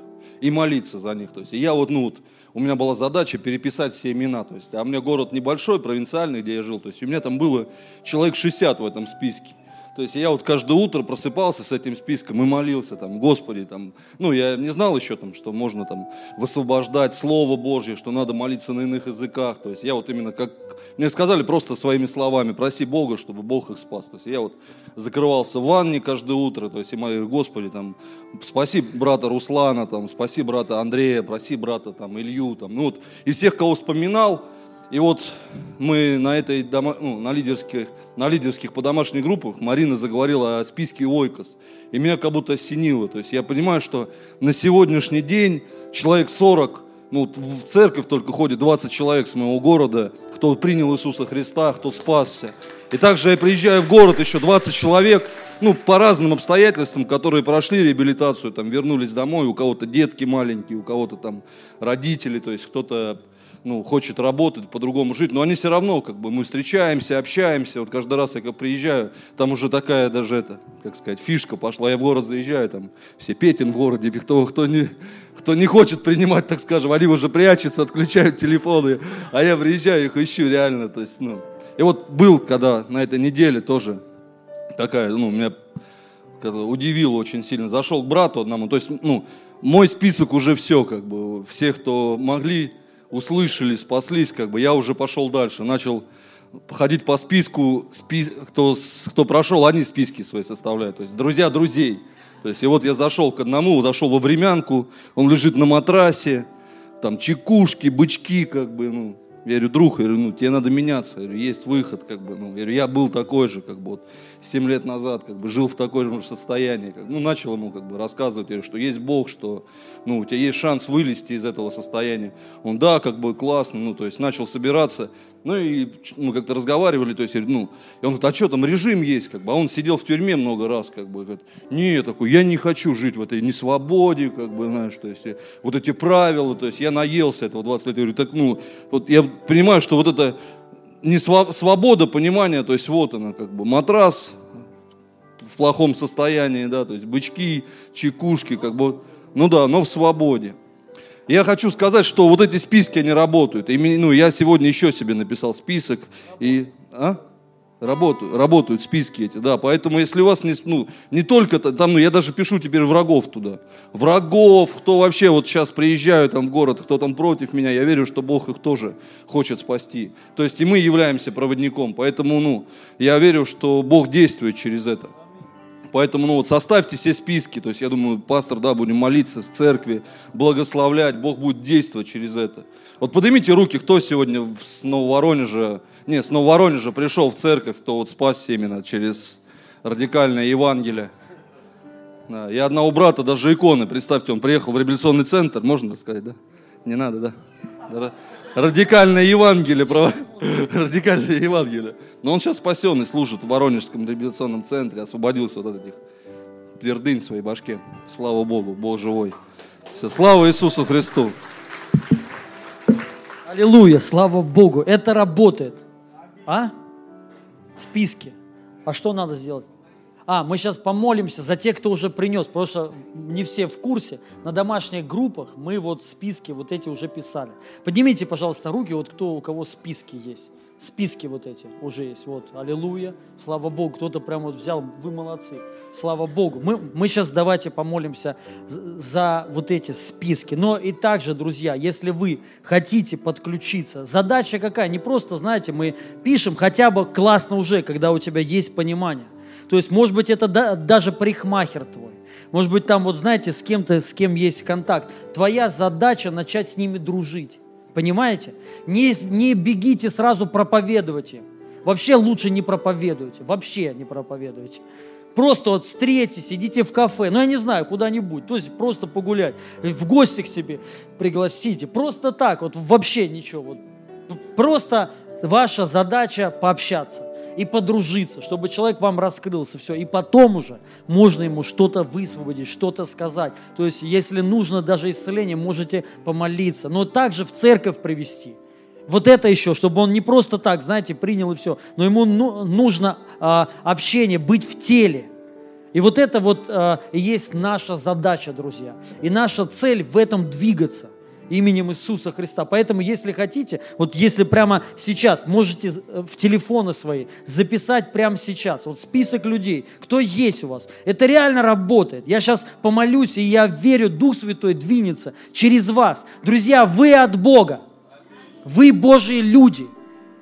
и молиться за них. То есть, и я вот, ну вот, у меня была задача переписать все имена. То есть, а у меня город небольшой, провинциальный, где я жил. То есть, у меня там было человек 60 в этом списке. То есть я вот каждое утро просыпался с этим списком и молился там, Господи, там, ну я не знал еще там, что можно там высвобождать Слово Божье, что надо молиться на иных языках. То есть я вот именно как, мне сказали просто своими словами, проси Бога, чтобы Бог их спас. То есть я вот закрывался в ванне каждое утро, то есть и молил, Господи, там, спаси брата Руслана, там, спаси брата Андрея, проси брата там Илью, там, ну вот, и всех, кого вспоминал, и вот мы на этой дома, ну, на лидерских, на лидерских по домашних группах Марина заговорила о списке Ойкос. И меня как будто осенило. То есть я понимаю, что на сегодняшний день человек 40, ну, в церковь только ходит 20 человек с моего города, кто принял Иисуса Христа, кто спасся. И также я приезжаю в город, еще 20 человек, ну, по разным обстоятельствам, которые прошли реабилитацию, там, вернулись домой, у кого-то детки маленькие, у кого-то там родители, то есть кто-то ну, хочет работать, по-другому жить, но они все равно, как бы, мы встречаемся, общаемся, вот каждый раз, я как приезжаю, там уже такая даже, это, как сказать, фишка пошла, я в город заезжаю, там, все Петин в городе, кто, кто, не, кто не хочет принимать, так скажем, они уже прячутся, отключают телефоны, а я приезжаю, их ищу реально, то есть, ну, и вот был, когда на этой неделе тоже такая, ну, меня удивило очень сильно, зашел к брату одному, то есть, ну, мой список уже все, как бы, всех, кто могли, услышали, спаслись, как бы я уже пошел дальше, начал ходить по списку, спис, кто, кто прошел, они списки свои составляют, то есть друзья друзей. То есть и вот я зашел к одному, зашел во времянку, он лежит на матрасе, там чекушки, бычки, как бы, ну, я говорю, друг, я говорю, ну, тебе надо меняться, я говорю, есть выход, как бы, ну, я говорю, я был такой же, как бы, вот, 7 лет назад, как бы, жил в такой же состоянии, как, ну, начал ему, как бы, рассказывать, я говорю, что есть Бог, что, ну, у тебя есть шанс вылезти из этого состояния. Он, да, как бы, классно, ну, то есть, начал собираться, ну и мы как-то разговаривали, то есть, ну, и он говорит, а что там режим есть, как бы, а он сидел в тюрьме много раз, как бы, говорит, не, такой, я не хочу жить в этой несвободе, как бы, знаешь, то есть, вот эти правила, то есть, я наелся этого 20 лет, я говорю, так, ну, вот я понимаю, что вот это не свобода понимания, то есть, вот она, как бы, матрас в плохом состоянии, да, то есть, бычки, чекушки, как бы, ну да, но в свободе. Я хочу сказать, что вот эти списки, они работают. И, ну, я сегодня еще себе написал список. И, а? Работают, работают списки эти, да. Поэтому, если у вас не, ну, не только там, ну, я даже пишу теперь врагов туда. Врагов, кто вообще вот сейчас приезжают там в город, кто там против меня, я верю, что Бог их тоже хочет спасти. То есть и мы являемся проводником. Поэтому, ну, я верю, что Бог действует через это. Поэтому, ну вот, составьте все списки. То есть, я думаю, пастор, да, будем молиться в церкви, благословлять, Бог будет действовать через это. Вот поднимите руки, кто сегодня с Нововоронежа, не, с Нововоронежа пришел в церковь, кто вот спасся именно через радикальное Евангелие. Да, я одного брата, даже иконы, представьте, он приехал в реабилитационный центр, можно сказать, да? Не надо, да? Радикальное Евангелие, право, радикальное Евангелие. Но он сейчас спасенный, служит в Воронежском реабилитационном центре, освободился от этих твердынь в своей башке. Слава Богу, Бог живой. Все, слава Иисусу Христу. Аллилуйя, слава Богу. Это работает. А? Списки. А что надо сделать? А, мы сейчас помолимся за тех, кто уже принес, потому что не все в курсе. На домашних группах мы вот списки вот эти уже писали. Поднимите, пожалуйста, руки, вот кто, у кого списки есть. Списки вот эти уже есть. Вот, аллилуйя, слава Богу. Кто-то прям вот взял, вы молодцы. Слава Богу. Мы, мы сейчас давайте помолимся за вот эти списки. Но и также, друзья, если вы хотите подключиться, задача какая? Не просто, знаете, мы пишем, хотя бы классно уже, когда у тебя есть понимание. То есть, может быть, это да, даже парикмахер твой. Может быть, там, вот знаете, с кем-то, с кем есть контакт. Твоя задача начать с ними дружить. Понимаете? Не, не бегите сразу проповедовать им. Вообще лучше не проповедуйте. Вообще не проповедуйте. Просто вот встретитесь, идите в кафе, ну я не знаю, куда-нибудь, то есть просто погулять, в гости к себе пригласите, просто так, вот вообще ничего, вот просто ваша задача пообщаться. И подружиться, чтобы человек вам раскрылся, все. И потом уже можно ему что-то высвободить, что-то сказать. То есть, если нужно даже исцеление, можете помолиться. Но также в церковь привести. Вот это еще, чтобы он не просто так, знаете, принял и все, но ему ну, нужно а, общение, быть в теле. И вот это вот а, и есть наша задача, друзья. И наша цель в этом двигаться именем Иисуса Христа. Поэтому, если хотите, вот если прямо сейчас, можете э, в телефоны свои записать прямо сейчас, вот список людей, кто есть у вас. Это реально работает. Я сейчас помолюсь, и я верю, Дух Святой двинется через вас. Друзья, вы от Бога. Вы Божьи люди.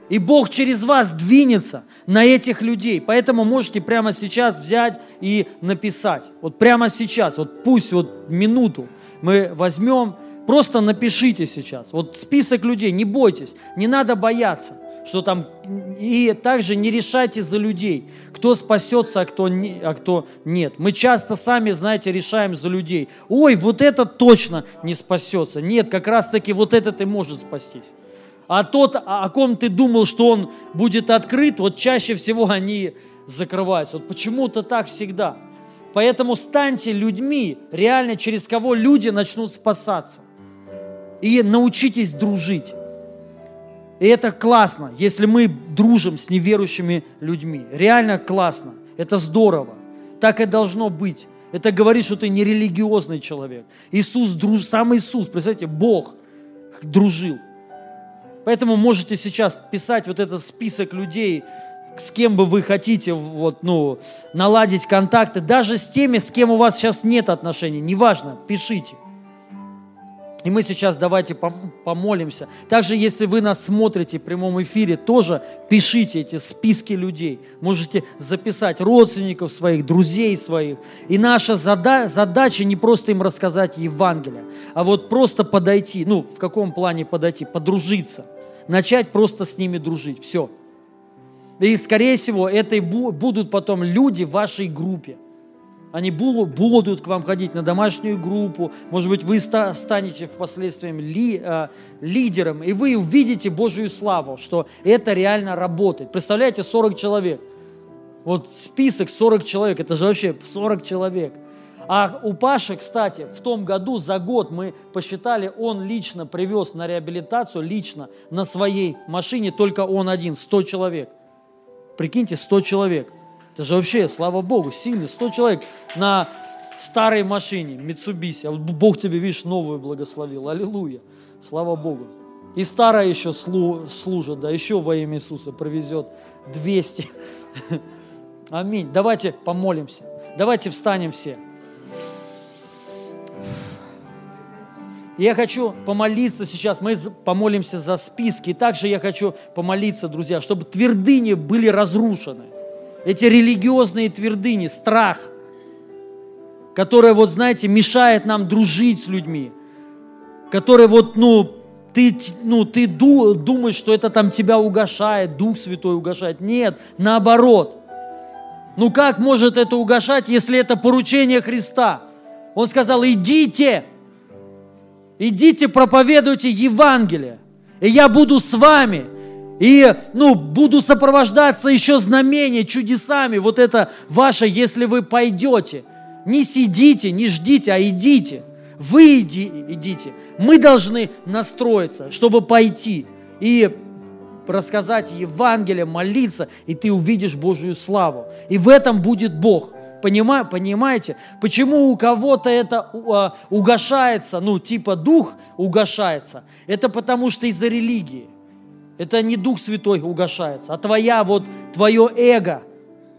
И Бог через вас двинется на этих людей. Поэтому можете прямо сейчас взять и написать. Вот прямо сейчас, вот пусть вот минуту мы возьмем Просто напишите сейчас. Вот список людей, не бойтесь, не надо бояться, что там... И также не решайте за людей, кто спасется, а кто, не, а кто нет. Мы часто сами, знаете, решаем за людей. Ой, вот этот точно не спасется. Нет, как раз-таки вот этот и может спастись. А тот, о ком ты думал, что он будет открыт, вот чаще всего они закрываются. Вот почему-то так всегда. Поэтому станьте людьми, реально через кого люди начнут спасаться и научитесь дружить. И это классно, если мы дружим с неверующими людьми. Реально классно. Это здорово. Так и должно быть. Это говорит, что ты не религиозный человек. Иисус, друж... сам Иисус, представьте, Бог дружил. Поэтому можете сейчас писать вот этот список людей, с кем бы вы хотите вот, ну, наладить контакты, даже с теми, с кем у вас сейчас нет отношений, неважно, пишите. И мы сейчас давайте помолимся. Также, если вы нас смотрите в прямом эфире, тоже пишите эти списки людей. Можете записать родственников своих, друзей своих. И наша зада задача не просто им рассказать Евангелие, а вот просто подойти. Ну, в каком плане подойти? Подружиться. Начать просто с ними дружить. Все. И, скорее всего, это и будут потом люди в вашей группе. Они будут к вам ходить на домашнюю группу. Может быть, вы станете впоследствии ли, э, лидером, и вы увидите Божью славу, что это реально работает. Представляете, 40 человек. Вот список 40 человек, это же вообще 40 человек. А у Паши, кстати, в том году за год мы посчитали, он лично привез на реабилитацию, лично на своей машине, только он один, 100 человек. Прикиньте, 100 человек – это же вообще, слава Богу, сильный. 100 человек на старой машине, Mitsubishi. А вот Бог тебе, видишь, новую благословил. Аллилуйя. Слава Богу. И старая еще слу, служит, да, еще во имя Иисуса провезет 200. Аминь. Давайте помолимся. Давайте встанем все. Я хочу помолиться сейчас, мы помолимся за списки. И также я хочу помолиться, друзья, чтобы твердыни были разрушены эти религиозные твердыни, страх, который, вот знаете, мешает нам дружить с людьми, который вот, ну, ты, ну, ты ду, думаешь, что это там тебя угошает, Дух Святой угошает. Нет, наоборот. Ну как может это угошать, если это поручение Христа? Он сказал, идите, идите, проповедуйте Евангелие, и я буду с вами и, ну, буду сопровождаться еще знамения, чудесами. Вот это ваше, если вы пойдете. Не сидите, не ждите, а идите. Вы иди, идите. Мы должны настроиться, чтобы пойти и рассказать Евангелие, молиться, и ты увидишь Божью славу. И в этом будет Бог. Понима, понимаете? Почему у кого-то это а, угошается, ну, типа дух угошается? Это потому что из-за религии. Это не Дух Святой угошается, а твоя вот, твое эго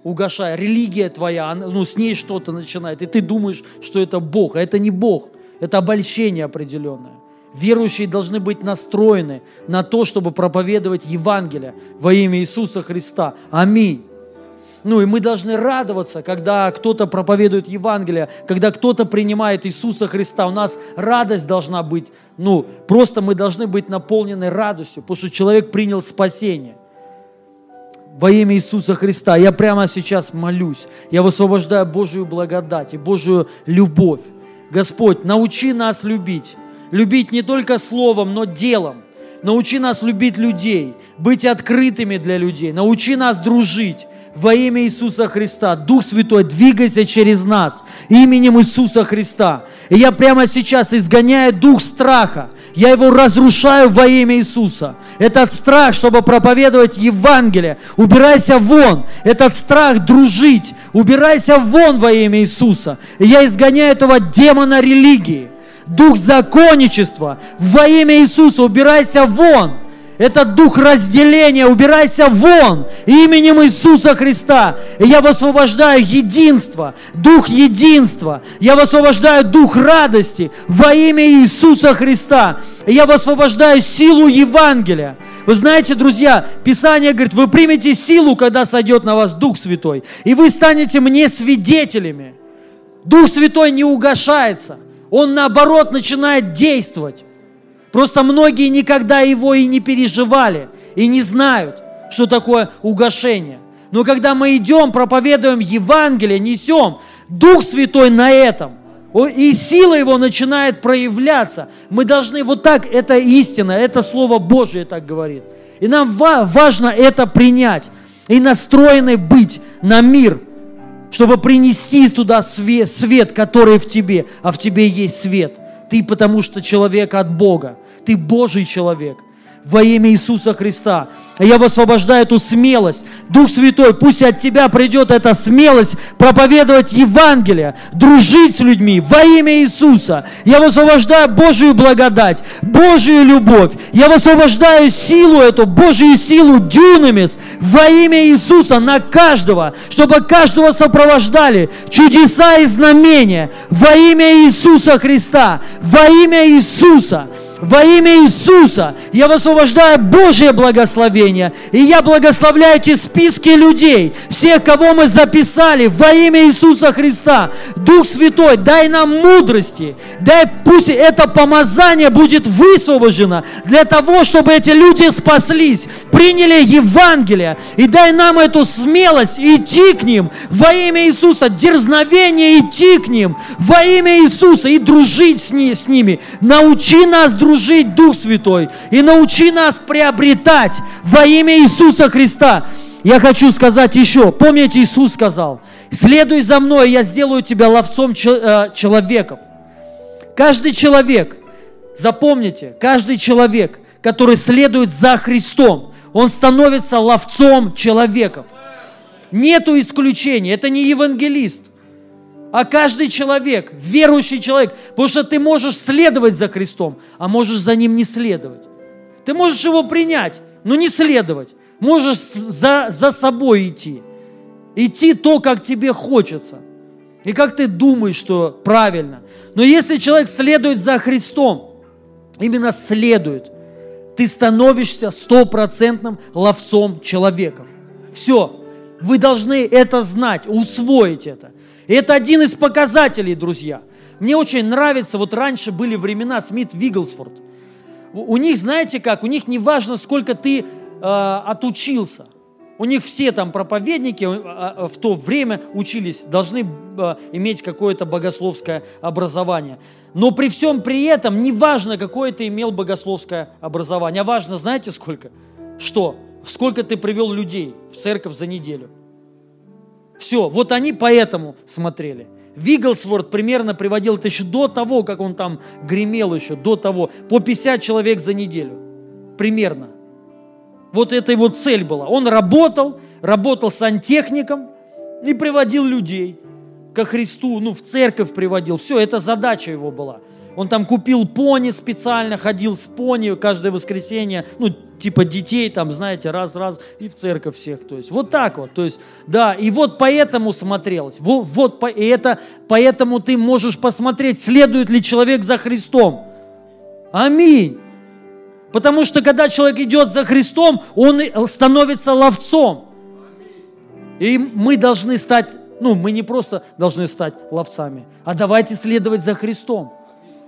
угошает, религия твоя, ну, с ней что-то начинает, и ты думаешь, что это Бог, а это не Бог, это обольщение определенное. Верующие должны быть настроены на то, чтобы проповедовать Евангелие во имя Иисуса Христа. Аминь. Ну и мы должны радоваться, когда кто-то проповедует Евангелие, когда кто-то принимает Иисуса Христа. У нас радость должна быть, ну, просто мы должны быть наполнены радостью, потому что человек принял спасение во имя Иисуса Христа. Я прямо сейчас молюсь. Я высвобождаю Божию благодать и Божию любовь. Господь, научи нас любить. Любить не только словом, но делом. Научи нас любить людей, быть открытыми для людей. Научи нас дружить во имя Иисуса Христа. Дух Святой, двигайся через нас именем Иисуса Христа. И я прямо сейчас изгоняю дух страха. Я его разрушаю во имя Иисуса. Этот страх, чтобы проповедовать Евангелие, убирайся вон. Этот страх дружить, убирайся вон во имя Иисуса. И я изгоняю этого демона религии дух законничества. Во имя Иисуса убирайся вон. Это дух разделения, убирайся вон именем Иисуса Христа. И я высвобождаю единство, дух единства. Я высвобождаю дух радости во имя Иисуса Христа. И я высвобождаю силу Евангелия. Вы знаете, друзья, Писание говорит, вы примете силу, когда сойдет на вас Дух Святой, и вы станете мне свидетелями. Дух Святой не угошается он наоборот начинает действовать. Просто многие никогда его и не переживали, и не знают, что такое угошение. Но когда мы идем, проповедуем Евангелие, несем, Дух Святой на этом, и сила его начинает проявляться. Мы должны вот так, это истина, это Слово Божие так говорит. И нам важно это принять и настроены быть на мир – чтобы принести туда свет, свет, который в тебе, а в тебе есть свет. Ты потому что человек от Бога, ты Божий человек – во имя Иисуса Христа. Я высвобождаю эту смелость. Дух Святой, пусть от Тебя придет эта смелость проповедовать Евангелие, дружить с людьми во имя Иисуса. Я высвобождаю Божию благодать, Божию любовь. Я высвобождаю силу эту, Божию силу дюнамис во имя Иисуса на каждого, чтобы каждого сопровождали чудеса и знамения во имя Иисуса Христа, во имя Иисуса. Во имя Иисуса я высвобождаю Божье благословение. И я благословляю эти списки людей, всех, кого мы записали во имя Иисуса Христа. Дух Святой, дай нам мудрости. Дай, пусть это помазание будет высвобождено для того, чтобы эти люди спаслись, приняли Евангелие. И дай нам эту смелость идти к ним во имя Иисуса, дерзновение идти к ним во имя Иисуса и дружить с, ни, с ними. Научи нас дружить дружить, Дух Святой, и научи нас приобретать во имя Иисуса Христа. Я хочу сказать еще, помните, Иисус сказал, следуй за мной, я сделаю тебя ловцом э, человеков. Каждый человек, запомните, каждый человек, который следует за Христом, он становится ловцом человеков. Нету исключения, это не евангелист а каждый человек, верующий человек, потому что ты можешь следовать за Христом, а можешь за Ним не следовать. Ты можешь Его принять, но не следовать. Можешь за, за собой идти. Идти то, как тебе хочется. И как ты думаешь, что правильно. Но если человек следует за Христом, именно следует, ты становишься стопроцентным ловцом человеков. Все. Вы должны это знать, усвоить это. И это один из показателей, друзья. Мне очень нравится, вот раньше были времена Смит Вигглсфорд. У них, знаете как, у них не важно, сколько ты э, отучился. У них все там проповедники э, в то время учились, должны э, иметь какое-то богословское образование. Но при всем при этом не важно, какое ты имел богословское образование, а важно, знаете сколько? Что? Сколько ты привел людей в церковь за неделю – все, вот они поэтому смотрели. Вигглсворт примерно приводил это еще до того, как он там гремел еще, до того, по 50 человек за неделю. Примерно. Вот это его цель была. Он работал, работал сантехником и приводил людей ко Христу, ну, в церковь приводил. Все, это задача его была. Он там купил пони специально, ходил с пони каждое воскресенье, ну, типа детей там, знаете, раз-раз, и в церковь всех. То есть вот так вот. То есть, да, и вот поэтому смотрелось. Вот, вот и это, поэтому ты можешь посмотреть, следует ли человек за Христом. Аминь. Потому что когда человек идет за Христом, он становится ловцом. И мы должны стать, ну, мы не просто должны стать ловцами, а давайте следовать за Христом.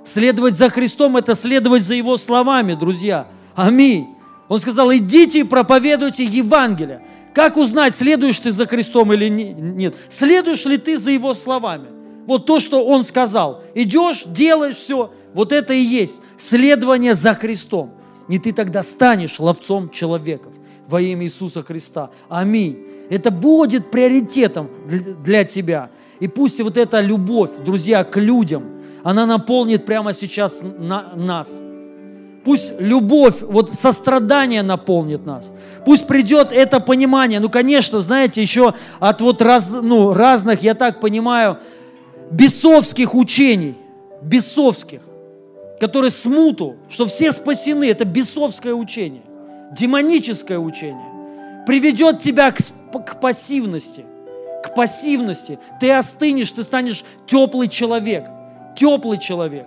Следовать за Христом – это следовать за Его словами, друзья. Аминь. Он сказал, идите и проповедуйте Евангелие. Как узнать, следуешь ты за Христом или нет? Следуешь ли ты за Его словами? Вот то, что Он сказал. Идешь, делаешь все. Вот это и есть следование за Христом. И ты тогда станешь ловцом человеков во имя Иисуса Христа. Аминь. Это будет приоритетом для тебя. И пусть вот эта любовь, друзья, к людям, она наполнит прямо сейчас на нас. Пусть любовь, вот сострадание наполнит нас. Пусть придет это понимание. Ну, конечно, знаете, еще от вот раз, ну, разных, я так понимаю, бесовских учений, бесовских, которые смуту, что все спасены, это бесовское учение, демоническое учение, приведет тебя к, к пассивности, к пассивности. Ты остынешь, ты станешь теплый человек, теплый человек.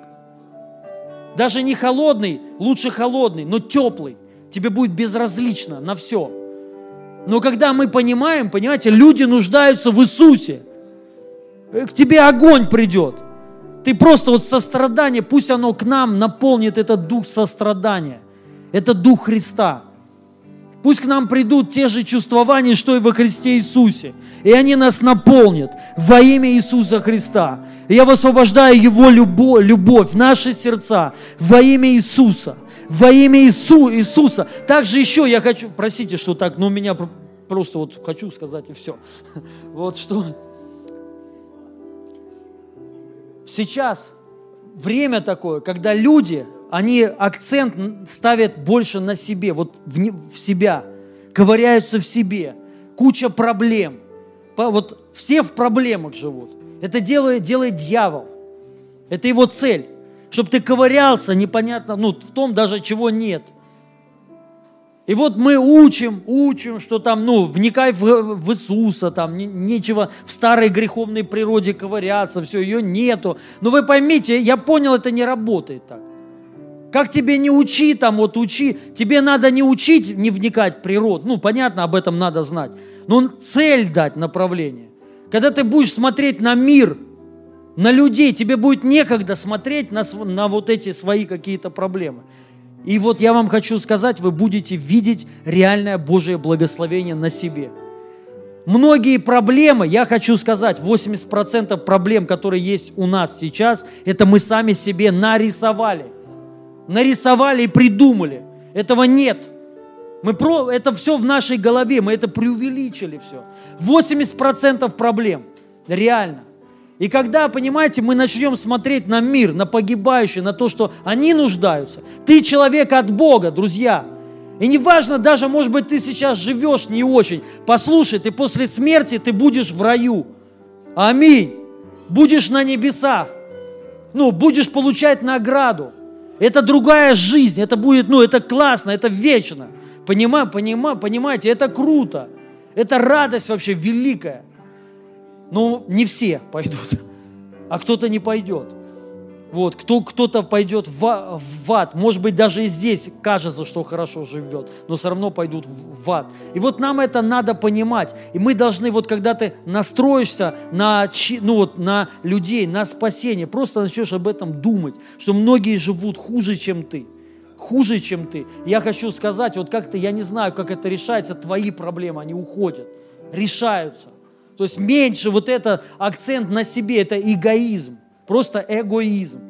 Даже не холодный, лучше холодный, но теплый. Тебе будет безразлично на все. Но когда мы понимаем, понимаете, люди нуждаются в Иисусе. Э, к тебе огонь придет. Ты просто вот сострадание, пусть оно к нам наполнит этот дух сострадания. Это дух Христа. Пусть к нам придут те же чувствования, что и во Христе Иисусе. И они нас наполнят во имя Иисуса Христа. И я высвобождаю Его любовь, любовь наши сердца во имя Иисуса. Во имя Иису, Иисуса. Также еще я хочу, простите, что так, но у меня просто вот хочу сказать и все. Вот что сейчас время такое, когда люди, они акцент ставят больше на себе, вот в, в себя, ковыряются в себе, куча проблем. Вот все в проблемах живут. Это делает, делает дьявол. Это его цель. Чтобы ты ковырялся непонятно, ну, в том даже, чего нет – и вот мы учим, учим, что там, ну, вникай в, в Иисуса, там, не, нечего в старой греховной природе ковыряться, все, ее нету. Но вы поймите, я понял, это не работает так. Как тебе не учи, там, вот учи, тебе надо не учить, не вникать в природу, ну, понятно, об этом надо знать, но цель дать, направление. Когда ты будешь смотреть на мир, на людей, тебе будет некогда смотреть на, на вот эти свои какие-то проблемы. И вот я вам хочу сказать, вы будете видеть реальное Божие благословение на себе. Многие проблемы, я хочу сказать, 80% проблем, которые есть у нас сейчас, это мы сами себе нарисовали. Нарисовали и придумали. Этого нет. Мы про, это все в нашей голове, мы это преувеличили все. 80% проблем, реально. И когда, понимаете, мы начнем смотреть на мир, на погибающий, на то, что они нуждаются, ты человек от Бога, друзья. И неважно, даже, может быть, ты сейчас живешь не очень. Послушай, ты после смерти, ты будешь в раю. Аминь. Будешь на небесах. Ну, будешь получать награду. Это другая жизнь, это будет, ну, это классно, это вечно. Понимаю, понимаю, понимаете, это круто. Это радость вообще великая. Ну, не все пойдут, а кто-то не пойдет. Вот, кто, кто-то пойдет в, в ад. Может быть, даже и здесь кажется, что хорошо живет, но все равно пойдут в, в ад. И вот нам это надо понимать. И мы должны, вот когда ты настроишься на, ну, вот, на людей, на спасение, просто начнешь об этом думать, что многие живут хуже, чем ты хуже, чем ты. Я хочу сказать, вот как-то, я не знаю, как это решается, твои проблемы, они уходят, решаются. То есть меньше вот это акцент на себе, это эгоизм, просто эгоизм.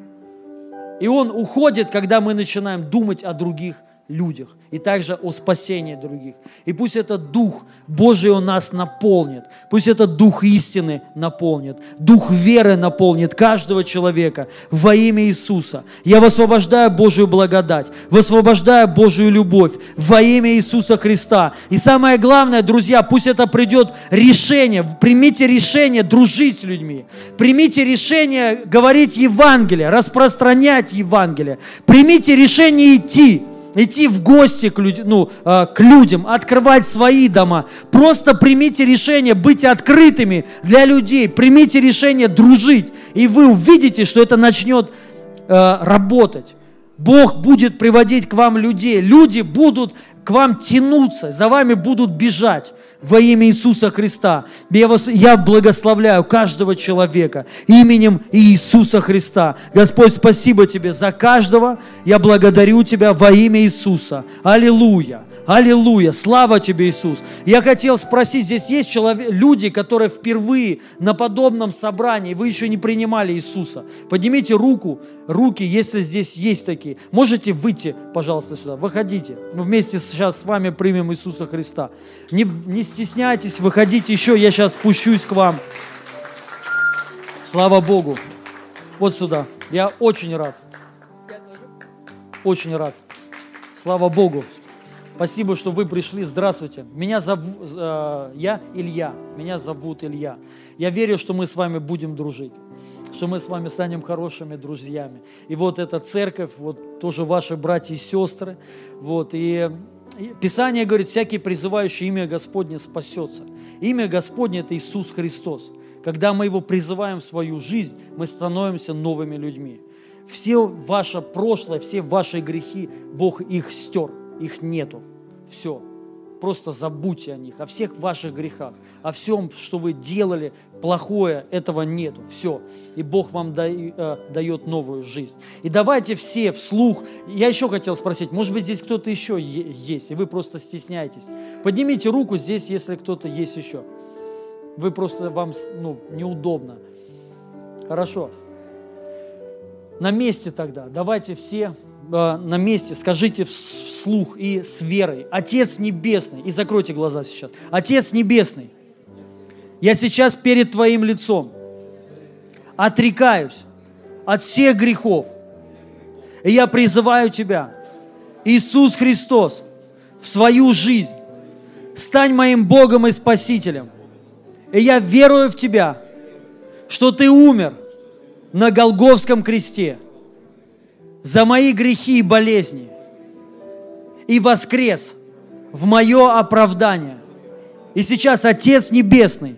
И он уходит, когда мы начинаем думать о других людях и также о спасении других. И пусть этот Дух Божий у нас наполнит, пусть этот Дух истины наполнит, Дух веры наполнит каждого человека во имя Иисуса. Я высвобождаю Божию благодать, высвобождаю Божию любовь во имя Иисуса Христа. И самое главное, друзья, пусть это придет решение, примите решение дружить с людьми, примите решение говорить Евангелие, распространять Евангелие, примите решение идти, идти в гости к, люд, ну, а, к людям, открывать свои дома. Просто примите решение быть открытыми для людей, примите решение дружить, и вы увидите, что это начнет э, работать. Бог будет приводить к вам людей, люди будут к вам тянуться, за вами будут бежать во имя Иисуса Христа. Я, вас, я благословляю каждого человека именем Иисуса Христа. Господь, спасибо Тебе за каждого. Я благодарю Тебя во имя Иисуса. Аллилуйя. Аллилуйя! Слава тебе, Иисус! Я хотел спросить, здесь есть человек, люди, которые впервые на подобном собрании, вы еще не принимали Иисуса. Поднимите руку, руки, если здесь есть такие. Можете выйти, пожалуйста, сюда. Выходите. Мы вместе сейчас с вами примем Иисуса Христа. Не, не стесняйтесь, выходите еще, я сейчас спущусь к вам. Слава Богу. Вот сюда. Я очень рад. Очень рад. Слава Богу. Спасибо, что вы пришли. Здравствуйте. Меня зовут, э, я Илья. Меня зовут Илья. Я верю, что мы с вами будем дружить, что мы с вами станем хорошими друзьями. И вот эта церковь, вот тоже ваши братья и сестры. Вот, и Писание говорит, всякий призывающий имя Господне спасется. Имя Господне – это Иисус Христос. Когда мы Его призываем в свою жизнь, мы становимся новыми людьми. Все ваше прошлое, все ваши грехи, Бог их стер, их нету. Все. Просто забудьте о них, о всех ваших грехах, о всем, что вы делали плохое, этого нету. Все. И Бог вам э, дает новую жизнь. И давайте все вслух. Я еще хотел спросить, может быть, здесь кто-то еще есть, и вы просто стесняетесь. Поднимите руку здесь, если кто-то есть еще. Вы просто, вам ну, неудобно. Хорошо. На месте тогда. Давайте все Э, на месте, скажите вслух и с верой. Отец Небесный, и закройте глаза сейчас. Отец Небесный, я сейчас перед Твоим лицом отрекаюсь от всех грехов. И я призываю Тебя, Иисус Христос, в свою жизнь. Стань моим Богом и Спасителем. И я верую в Тебя, что Ты умер на Голговском кресте – за мои грехи и болезни и воскрес в мое оправдание. И сейчас, Отец Небесный,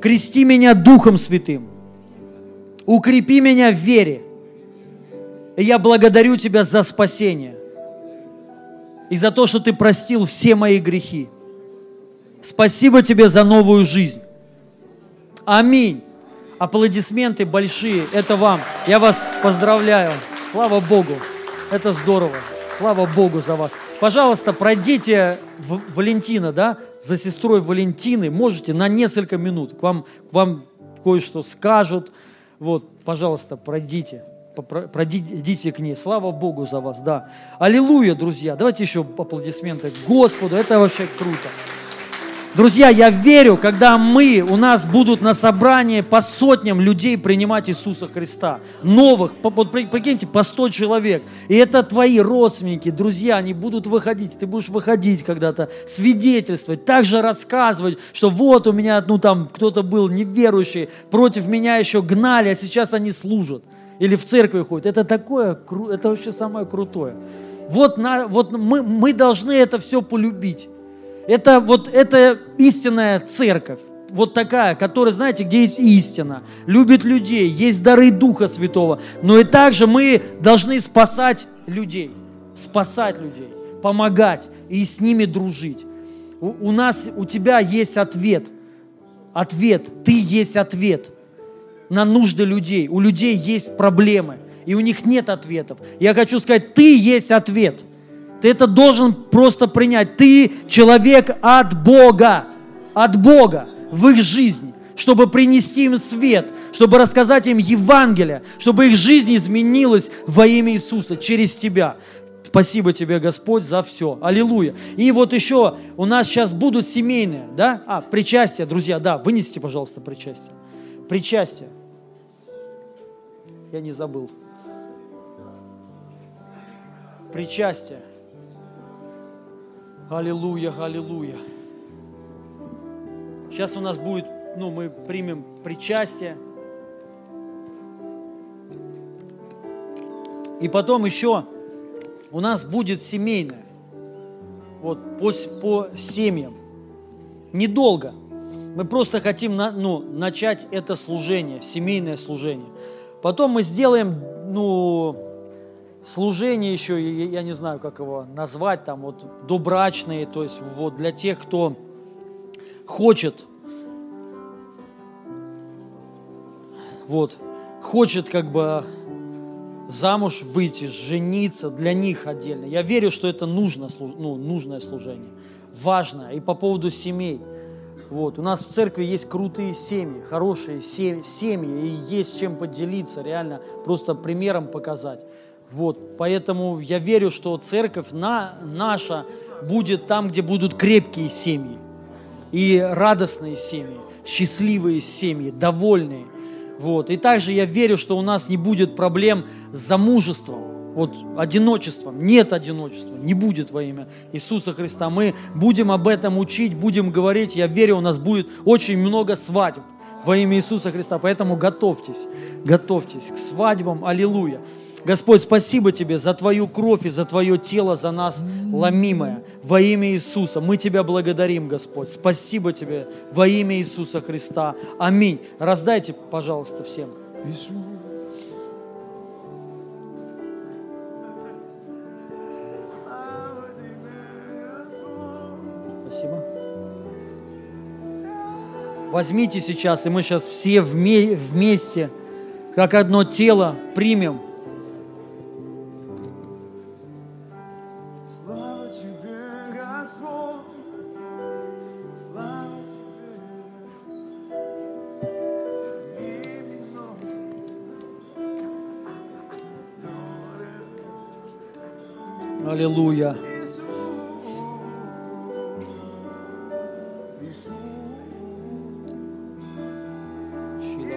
крести меня Духом Святым, укрепи меня в вере, и я благодарю Тебя за спасение и за то, что Ты простил все мои грехи. Спасибо Тебе за новую жизнь. Аминь. Аплодисменты большие. Это вам. Я вас поздравляю. Слава Богу. Это здорово. Слава Богу за вас. Пожалуйста, пройдите Валентина, да, за сестрой Валентины. Можете на несколько минут. К вам, к вам кое-что скажут. Вот, пожалуйста, пройдите. Пройдите к ней. Слава Богу за вас, да. Аллилуйя, друзья. Давайте еще аплодисменты Господу. Это вообще круто. Друзья, я верю, когда мы, у нас будут на собрании по сотням людей принимать Иисуса Христа, новых, вот прикиньте, по 100 человек, и это твои родственники, друзья, они будут выходить, ты будешь выходить когда-то, свидетельствовать, также рассказывать, что вот у меня, ну там, кто-то был неверующий, против меня еще гнали, а сейчас они служат, или в церкви ходят, это такое, это вообще самое крутое. Вот, на, вот мы, мы должны это все полюбить. Это вот это истинная церковь. Вот такая, которая, знаете, где есть истина, любит людей, есть дары Духа Святого. Но и также мы должны спасать людей, спасать людей, помогать и с ними дружить. У, у нас, у тебя есть ответ. Ответ. Ты есть ответ на нужды людей. У людей есть проблемы, и у них нет ответов. Я хочу сказать, ты есть ответ – ты это должен просто принять. Ты человек от Бога, от Бога в их жизни, чтобы принести им свет, чтобы рассказать им Евангелие, чтобы их жизнь изменилась во имя Иисуса через тебя. Спасибо тебе, Господь, за все. Аллилуйя. И вот еще у нас сейчас будут семейные, да? А, причастие, друзья, да, вынесите, пожалуйста, причастие. Причастие. Я не забыл. Причастие. Аллилуйя, аллилуйя. Сейчас у нас будет, ну, мы примем причастие. И потом еще у нас будет семейное. Вот по, по семьям. Недолго. Мы просто хотим на, ну, начать это служение, семейное служение. Потом мы сделаем, ну, служение еще, я не знаю, как его назвать, там вот добрачные, то есть вот для тех, кто хочет, вот, хочет как бы замуж выйти, жениться, для них отдельно. Я верю, что это нужно, ну, нужное служение, важное. И по поводу семей. Вот. У нас в церкви есть крутые семьи, хорошие семьи, и есть чем поделиться, реально просто примером показать. Вот. Поэтому я верю, что церковь на, наша будет там, где будут крепкие семьи и радостные семьи, счастливые семьи, довольные. Вот. И также я верю, что у нас не будет проблем с замужеством, вот одиночеством. Нет одиночества, не будет во имя Иисуса Христа. Мы будем об этом учить, будем говорить. Я верю, у нас будет очень много свадеб во имя Иисуса Христа. Поэтому готовьтесь, готовьтесь к свадьбам. Аллилуйя. Господь, спасибо Тебе за Твою кровь и за Твое тело за нас ломимое. Во имя Иисуса. Мы Тебя благодарим, Господь. Спасибо Тебе во имя Иисуса Христа. Аминь. Раздайте, пожалуйста, всем. Спасибо. Возьмите сейчас, и мы сейчас все вместе, как одно тело, примем Аллилуйя.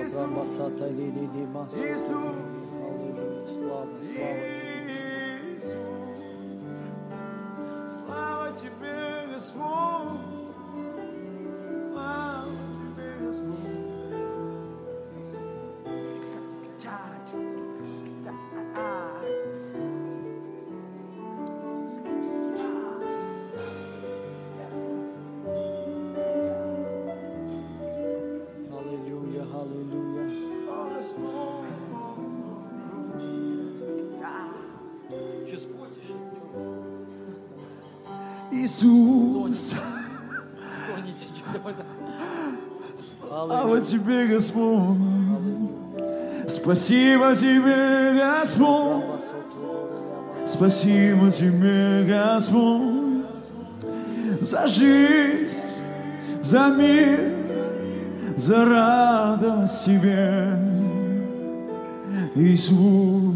Слава, слава Иисус. Слава Тебе, Господь. Спасибо Тебе, Господь. Спасибо Тебе, Господь, за жизнь, за мир, за радость Тебе. Иисус,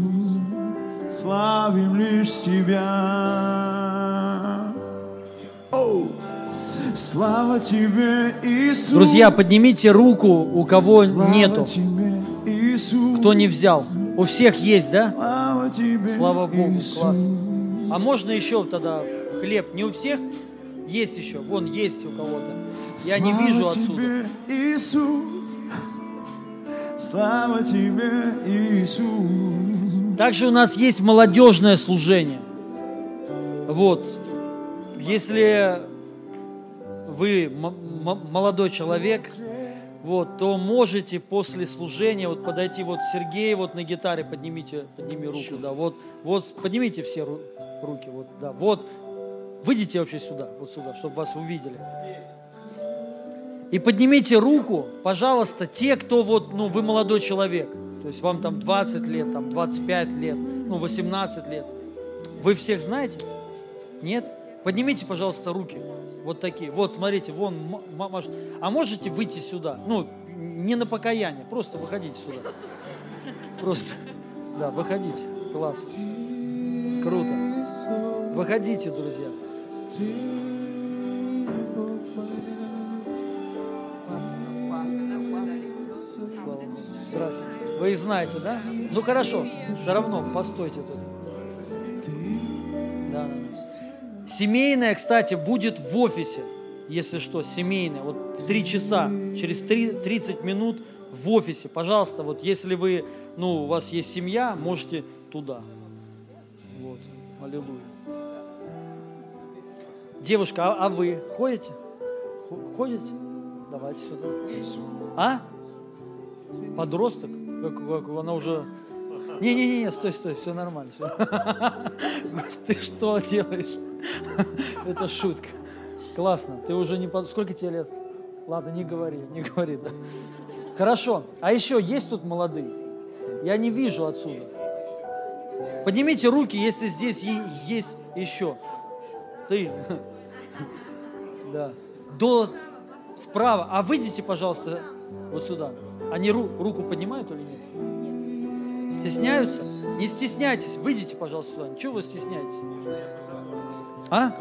славим лишь Тебя. Слава тебе, Иисус. Друзья, поднимите руку, у кого Слава нету. Тебе, Иисус. Кто не взял. У всех есть, да? Слава, тебе, Слава Богу, Иисус. класс. А можно еще тогда хлеб? Не у всех? Есть еще. Вон есть у кого-то. Я Слава не вижу отсюда. Тебе, Иисус. Слава тебе, Иисус. Также у нас есть молодежное служение. Вот. Если вы молодой человек, вот, то можете после служения вот подойти, вот Сергей вот на гитаре, поднимите, подними руку, да, вот, вот, поднимите все ру, руки, вот, да, вот, выйдите вообще сюда, вот сюда, чтобы вас увидели. И поднимите руку, пожалуйста, те, кто вот, ну, вы молодой человек, то есть вам там 20 лет, там 25 лет, ну, 18 лет. Вы всех знаете? Нет? Поднимите, пожалуйста, руки. Вот такие. Вот, смотрите, вон машут. А можете выйти сюда? Ну, не на покаяние, просто выходите сюда. Просто, да, выходите. Класс. Круто. Выходите, друзья. Здравствуйте. Вы знаете, да? Ну хорошо, все равно постойте тут. Семейная, кстати, будет в офисе, если что, семейная. Вот в 3 часа, через 3, 30 минут в офисе. Пожалуйста, вот если вы, ну, у вас есть семья, можете туда. Вот, аллилуйя. Девушка, а, а вы ходите? Ходите? Давайте сюда. А? Подросток? Как, как, она уже не-не-не, стой, стой, все нормально. Все. Ты что делаешь? Это шутка. Классно. Ты уже не... Сколько тебе лет? Ладно, не говори, не говори, да. Хорошо. А еще есть тут молодые? Я не вижу отсюда. Поднимите руки, если здесь есть еще. Ты. Да. До справа. А выйдите, пожалуйста, вот сюда. Они ру, руку поднимают или нет? Стесняются? Не стесняйтесь. Выйдите, пожалуйста, сюда. Чего вы стесняетесь? А?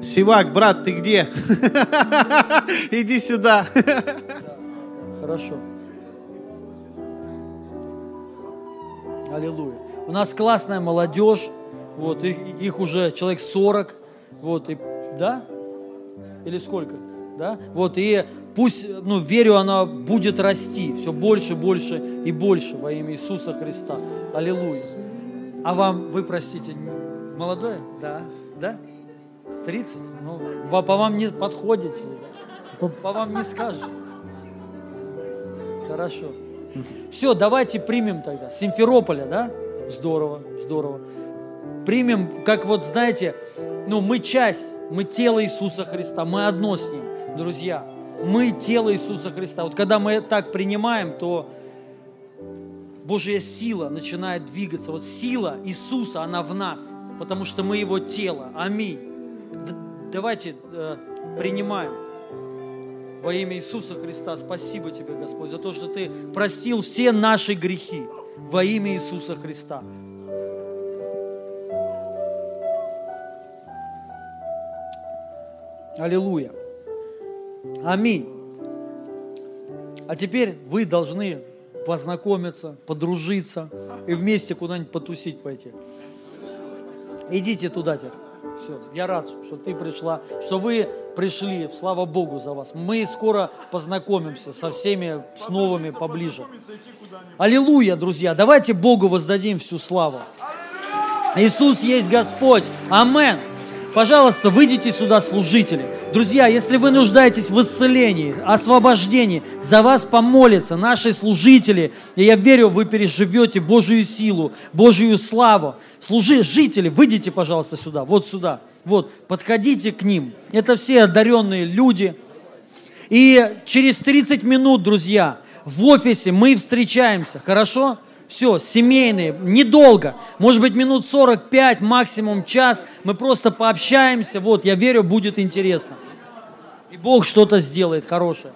Сивак, брат, ты где? Иди сюда. Хорошо. Аллилуйя. У нас классная молодежь, вот, их, их уже человек 40, вот, и, да? Или сколько? Да? Вот, и пусть, ну, верю, она будет расти все больше, больше и больше во имя Иисуса Христа. Аллилуйя. А вам, вы, простите, молодое? Да. Да? 30? Ну, по, по вам не подходите, по, по вам не скажешь. Хорошо. Все, давайте примем тогда. Симферополя, да? Здорово, здорово. Примем, как вот, знаете, ну, мы часть, мы тело Иисуса Христа, мы одно с Ним, друзья. Мы тело Иисуса Христа. Вот когда мы так принимаем, то Божья сила начинает двигаться. Вот сила Иисуса, она в нас, потому что мы Его тело. Аминь. Давайте э, принимаем. Во имя Иисуса Христа спасибо Тебе, Господь, за то, что Ты простил все наши грехи во имя Иисуса Христа. Аллилуйя. Аминь. А теперь вы должны познакомиться, подружиться и вместе куда-нибудь потусить пойти. Идите туда теперь. Все, я рад, что ты пришла, что вы пришли, слава Богу за вас. Мы скоро познакомимся со всеми, с новыми поближе. Аллилуйя, друзья, давайте Богу воздадим всю славу. Иисус есть Господь. Амен. Пожалуйста, выйдите сюда, служители. Друзья, если вы нуждаетесь в исцелении, освобождении, за вас помолятся наши служители. И я верю, вы переживете Божью силу, Божью славу. Служи, жители, выйдите, пожалуйста, сюда, вот сюда. Вот, подходите к ним. Это все одаренные люди. И через 30 минут, друзья, в офисе мы встречаемся, хорошо? Все, семейные, недолго, может быть минут 45, максимум час, мы просто пообщаемся, вот, я верю, будет интересно. И Бог что-то сделает хорошее.